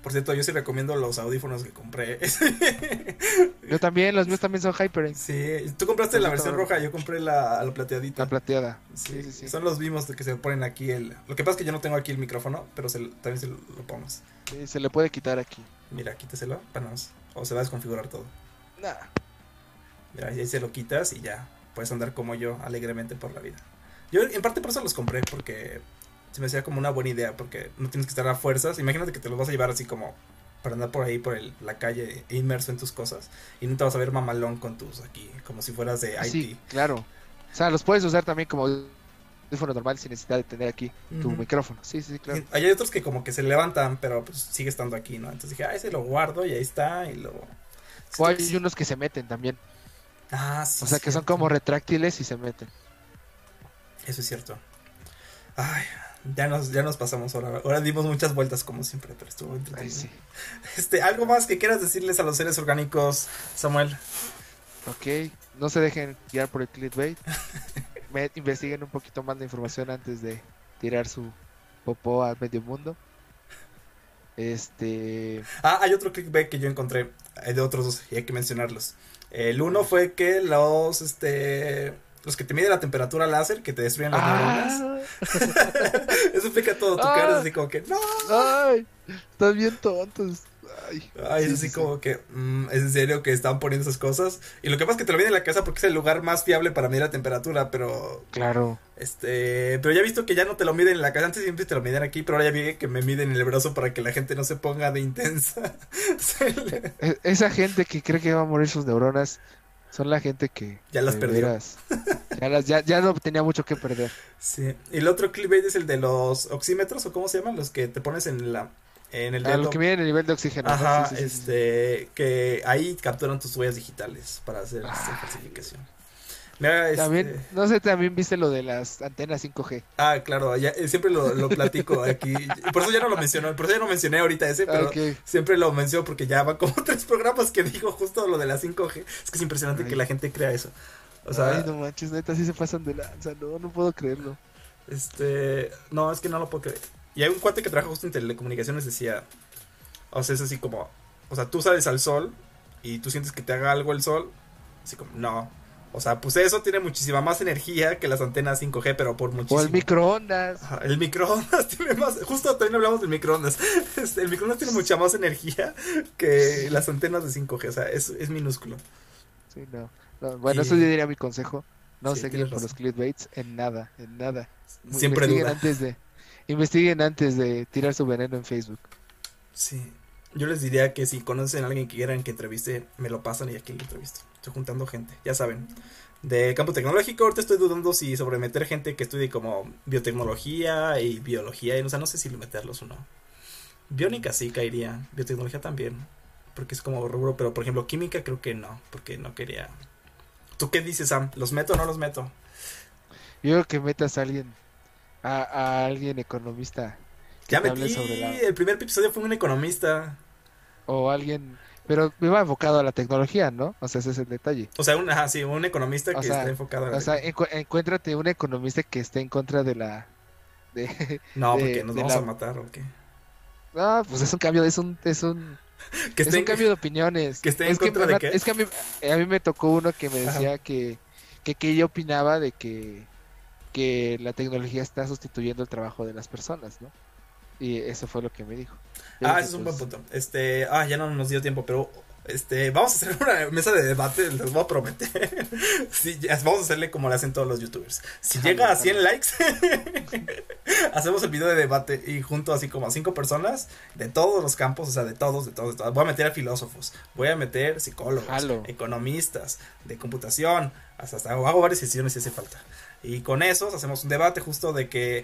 Por cierto, yo sí recomiendo los audífonos que compré. Yo también, los míos también son HyperX, sí, tú compraste la versión roja, yo compré la, la plateadita. la plateada. Sí, Sí, sí. Son los mismos de que se ponen aquí el. Lo que pasa es que yo no tengo aquí el micrófono, pero se, también se lo, lo pongas. Sí, se le puede quitar aquí. Mira, quítaselo, panos. O se va a desconfigurar todo. Nah. Mira, ahí se lo quitas y ya puedes andar como yo, alegremente por la vida. Yo en parte por eso los compré, porque se me hacía como una buena idea, porque no tienes que estar a fuerzas. Imagínate que te los vas a llevar así como para andar por ahí, por el- la calle, inmerso en tus cosas, y no te vas a ver mamalón con tus aquí, como si fueras de IT. Sí, claro. O sea, los puedes usar también como teléfono normal sin necesidad de tener aquí tu micrófono. Sí, sí, claro. Hay otros que como que se levantan, pero pues sigue estando aquí, ¿no? Entonces dije, ah, ese lo guardo y ahí está, y lo... O hay unos que se meten también. Ah, sí. O sea, que son como retráctiles y se meten. Eso es cierto. Ay, Ya nos, ya nos pasamos ahora. Ahora dimos muchas vueltas como siempre, pero estuvo entretenido. sí. Este, algo más que quieras decirles a los seres orgánicos, Samuel. Ok, no se dejen guiar por el clickbait. Me- investiguen un poquito más de información antes de tirar su popó al medio mundo. Este. Ah, hay otro clickbait que yo encontré eh, de otros dos y hay que mencionarlos. El uno fue que los, este, los que te miden la temperatura láser, que te destruyen las neuronas. ¡Ah! Eso explica todo. Tu Ah. cara es así como que, no. ¡Ay! Están bien tontos. Ay, Ay, es Sí, así sí, sí. como que, mm, es en serio que están poniendo esas cosas. Y lo que pasa es que te lo miden en la casa porque es el lugar más fiable para medir la temperatura, pero Claro. Este, pero ya he visto que ya no te lo miden en la casa, antes siempre te lo midían aquí, pero ahora ya vi que me miden en el brazo para que la gente no se ponga de intensa. Se le- E- Esa gente que cree que va a morir sus neuronas son la gente que. Ya las perdió. veras, ya, las- ya, ya no tenía mucho que perder. sí. Y el otro clickbait es el de los oxímetros, o cómo se llaman, los que te pones en la, en el A dedo. los que miden el nivel de oxígeno. ¿no? Ajá, Sí, sí, sí, sí. este, que ahí capturan tus huellas digitales para hacer esta Ay. falsificación. Mira, este- También, no sé, también viste lo de las antenas 5G. Ah, claro, ya, eh, siempre lo, lo platico aquí. Por eso ya no lo mencioné, por eso ya no mencioné ahorita ese, pero siempre lo menciono porque ya van como tres programas que digo justo lo de la 5G. Es que es impresionante Ay. que la gente crea eso. O sea, Ay, no manches, neta, sí se pasan de lanza. No, no puedo creerlo. este, no, es que no lo puedo creer. Y hay un cuate que trabaja justo en telecomunicaciones decía, o sea, es así como, o sea, tú sales al sol y tú sientes que te haga algo el sol, así como, no. O sea, pues eso tiene muchísima más energía que las antenas 5G, pero por muchísimo. O el microondas. El microondas tiene más, justo también hablamos del microondas. Este, el microondas tiene mucha más energía que las antenas de 5G, o sea, es, es minúsculo. Sí, no. No, Bueno, Y- eso yo diría mi consejo. No Sí, se guíen por los clickbaits en nada, en nada. Siempre investiguen duda. antes de investiguen antes de tirar su veneno en Facebook. Sí. Yo les diría que si conocen a alguien que quieran que entreviste, me lo pasan y aquí lo entrevisto. Estoy juntando gente, ya saben. De campo tecnológico, ahorita estoy dudando si sobre meter gente que estudie como biotecnología y biología, y, o sea, no sé si meterlos o no. Biónica sí caería, biotecnología también, porque es como rubro, pero por ejemplo química creo que no, porque no quería. ¿Tú qué dices, Sam? ¿Los meto o no los meto? Yo creo que metas a alguien a, a alguien economista Ya metí, sobre la el primer episodio fue un economista. o alguien pero me va enfocado a la tecnología, ¿no? O sea, ese es el detalle. O sea, un, ajá, sí, un economista O que sea, está enfocado en O sea, encu- encuéntrate un economista que esté en contra de la de No, de- porque nos vamos la- a matar o qué. No, pues es un cambio, es un es un Que es esté un cambio de opiniones. que esté en es contra me- de qué? Es que a mí, a mí me tocó uno que me Ajá. decía que, que, que ella opinaba de que, que la tecnología está sustituyendo el trabajo de las personas, ¿no? Y eso fue lo que me dijo. Yo Ah, ese es un buen pues, punto. Este, ah, ya no nos dio tiempo, pero este, vamos a hacer una mesa de debate, les voy a prometer. Sí, vamos a hacerle como le hacen todos los youtubers. Si llega a jalo. 100 likes, hacemos el video de debate y junto así como a cinco personas de todos los campos, o sea, de todos, de todos, de todos. Voy a meter a filósofos, voy a meter psicólogos, economistas, de computación, hasta, hasta hago varias sesiones si hace falta. Y con esos hacemos un debate justo de que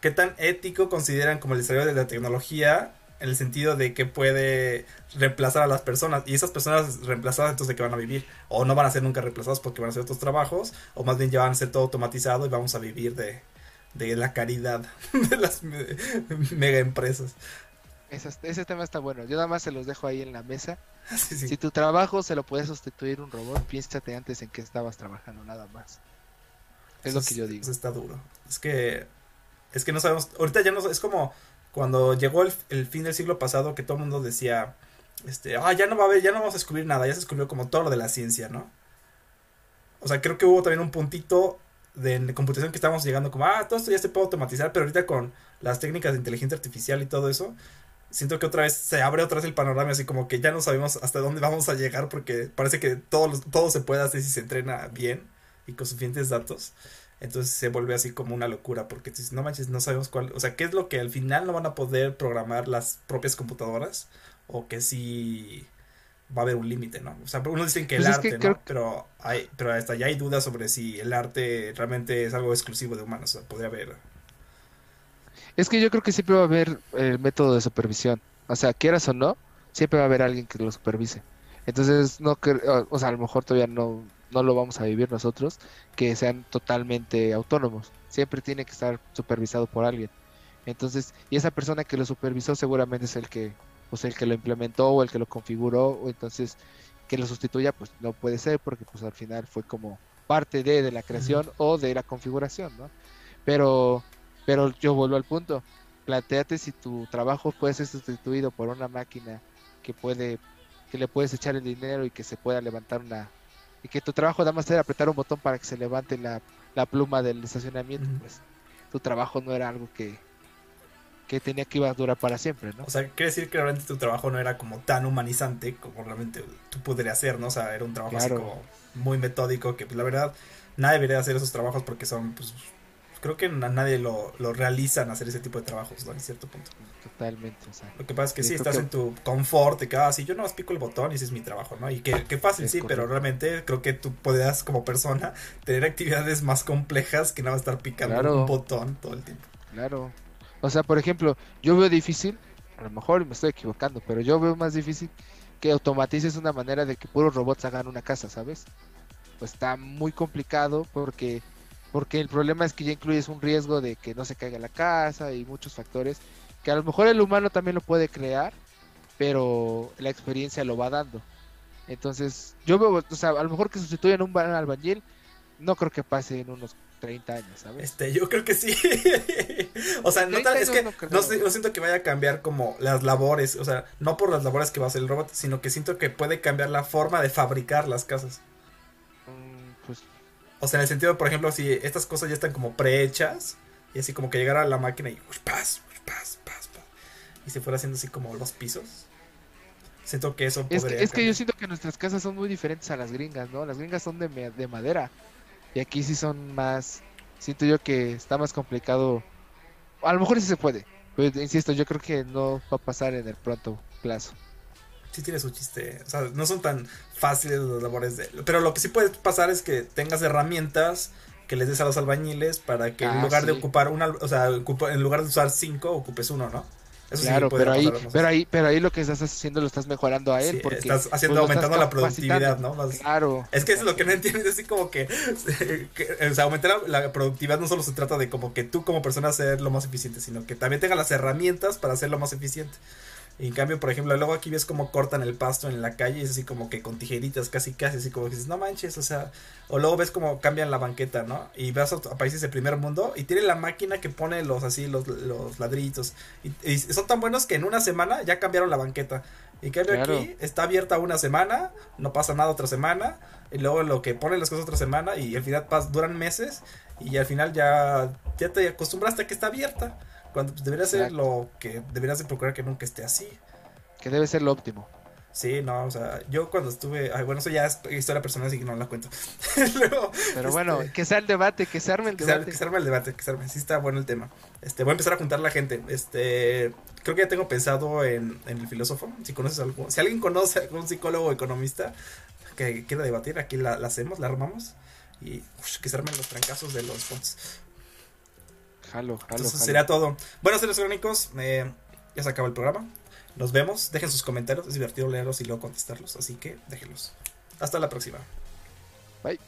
qué tan ético consideran como el desarrollo de la tecnología en el sentido de que puede reemplazar a las personas y esas personas reemplazadas entonces de qué van a vivir o no van a ser nunca reemplazados porque van a hacer otros trabajos o más bien ya van a ser todo automatizado y vamos a vivir de, de la caridad de las me- mega empresas ese, ese tema está bueno. Yo nada más se los dejo ahí en la mesa. Sí, sí. Si tu trabajo se lo puede sustituir un robot, piénsate antes en que estabas trabajando nada más. Es lo que yo digo. eso está duro. Es que. Es que no sabemos. Ahorita ya no. Es como cuando llegó el, el fin del siglo pasado que todo el mundo decía. Este. Ah, ya no va a haber. Ya no vamos a descubrir nada. Ya se descubrió como todo lo de la ciencia, ¿no? O sea, creo que hubo también un puntito de, computación que estábamos llegando como. Ah, todo esto ya se puede automatizar. Pero ahorita con las técnicas de inteligencia artificial y todo eso. Siento que otra vez se abre otra vez el panorama, así como que ya no sabemos hasta dónde vamos a llegar, porque parece que todo, todo se puede hacer si se entrena bien y con suficientes datos. Entonces se vuelve así como una locura, porque dices, no manches, no sabemos cuál, o sea, qué es lo que al final no van a poder programar las propias computadoras, o que sí va a haber un límite, ¿no? O sea, unos dicen que el Pues es que arte, creo- ¿no? Pero, hay, pero hasta ya hay dudas sobre si el arte realmente es algo exclusivo de humanos, o sea, podría haber. Es que yo creo que siempre va a haber el método de supervisión. O sea, quieras o no, siempre va a haber alguien que lo supervise. Entonces, no cre- o- o sea, a lo mejor todavía no, no lo vamos a vivir nosotros, que sean totalmente autónomos. Siempre tiene que estar supervisado por alguien. Entonces, y esa persona que lo supervisó seguramente es el que, pues el que lo implementó o el que lo configuró, o entonces que lo sustituya, pues no puede ser porque pues al final fue como parte de, de la creación o de la configuración, ¿no? Pero, pero yo vuelvo al punto. Plantéate si tu trabajo puede ser sustituido por una máquina que puede, que le puedes echar el dinero y que se pueda levantar una, y que tu trabajo nada más era apretar un botón para que se levante la, la pluma del estacionamiento, pues tu trabajo no era algo que, que tenía que iba a durar para siempre, ¿no? O sea, quiere decir que realmente tu trabajo no era como tan humanizante como realmente tú podrías hacer, ¿no? O sea, era un trabajo Claro. así como muy metódico que pues la verdad nadie debería hacer esos trabajos porque son pues creo que a nadie lo, lo realizan hacer ese tipo de trabajos, ¿no? En cierto punto. Totalmente, o sea, Lo que pasa es que Sí, estás que- en tu confort, de que, ah, sí, yo no más pico el botón y ese es mi trabajo, ¿no? Y que, que fácil, Es sí, pero realmente creo que tú podrías como persona tener actividades más complejas que nada más estar picando Claro. un botón todo el tiempo. claro. O sea, por ejemplo, yo veo difícil, a lo mejor me estoy equivocando, pero yo veo más difícil que automatices una manera de que puros robots hagan una casa, ¿sabes? Pues está muy complicado porque porque el problema es que ya incluyes un riesgo de que no se caiga la casa y muchos factores que a lo mejor el humano también lo puede crear, pero la experiencia lo va dando. Entonces, yo veo, o sea, a lo mejor que sustituyan un ba- albañil, no creo que pase en unos 30 años, ¿sabes? Este, yo creo que sí. o sea, no tal- es que no siento que vaya a cambiar como las labores, o sea, no por las labores que va a hacer el robot, sino que siento que puede cambiar la forma de fabricar las casas. O sea, en el sentido, por ejemplo, si estas cosas ya están como prehechas y así como que llegara la máquina y pas, pas, pas, pas, y se fuera haciendo así como los pisos. Siento que eso Es podría que, es que yo siento que nuestras casas son muy diferentes a las gringas, ¿no? Las gringas son de, de madera y aquí sí son más, siento yo que está más complicado. A lo mejor sí se puede, pero insisto, yo creo que no va a pasar en el pronto plazo. Sí tiene su chiste. O sea, no son tan fáciles las labores de... Pero lo que sí puede pasar es que tengas herramientas que les des a los albañiles para que en Ah, lugar de sí. ocupar una... O sea, en lugar de usar cinco, ocupes uno, ¿no? Eso sí claro, podría pero ahí, pero ahí, pero ahí lo que estás haciendo lo estás mejorando a él Sí, porque estás pues, haciendo, lo estás aumentando la productividad, ¿no? Más- Claro. Es que es lo que no entiendes, es así como que, que, o sea, aumentar la, la productividad no solo se trata de como que tú como persona ser lo más eficiente, sino que también tenga las herramientas para hacerlo más eficiente. Y en cambio, por ejemplo, luego aquí ves cómo cortan el pasto en la calle es así como que con tijeritas casi casi, así como que dices, no manches, o sea, o luego ves cómo cambian la banqueta, ¿no? Y vas a, a países de primer mundo y tiene la máquina que pone los así, los, los ladrillitos. Y, y son tan buenos que en una semana ya cambiaron la banqueta. Y en cambio Claro. aquí está abierta una semana, no pasa nada otra semana, y luego lo que ponen las cosas otra semana y al final pas- duran meses y al final ya, ya te acostumbraste a que está abierta. Cuando pues, debería ser Exacto. lo que deberías de procurar que nunca esté así. Que debe ser lo óptimo. Sí, no, o sea, yo cuando estuve, ay, bueno, eso ya es historia personal, así que no la cuento. Luego, Pero este, bueno, que sea el debate, que se arme el que debate. que se arme el debate, que se arme, sí está bueno el tema. Este, voy a empezar a juntar la gente. Este, creo que ya tengo pensado en, en el filósofo. Si conoces algo, si alguien conoce a algún psicólogo o economista que quiera debatir, aquí la, la hacemos, la armamos y ush, que se armen los trancazos de los bots. Jalo, jalo, Entonces jalo. sería todo. Bueno, seres crónicos, eh, ya se acaba el programa. Nos vemos. Dejen sus comentarios. Es divertido leerlos y luego contestarlos. Así que déjenlos. Hasta la próxima. Bye.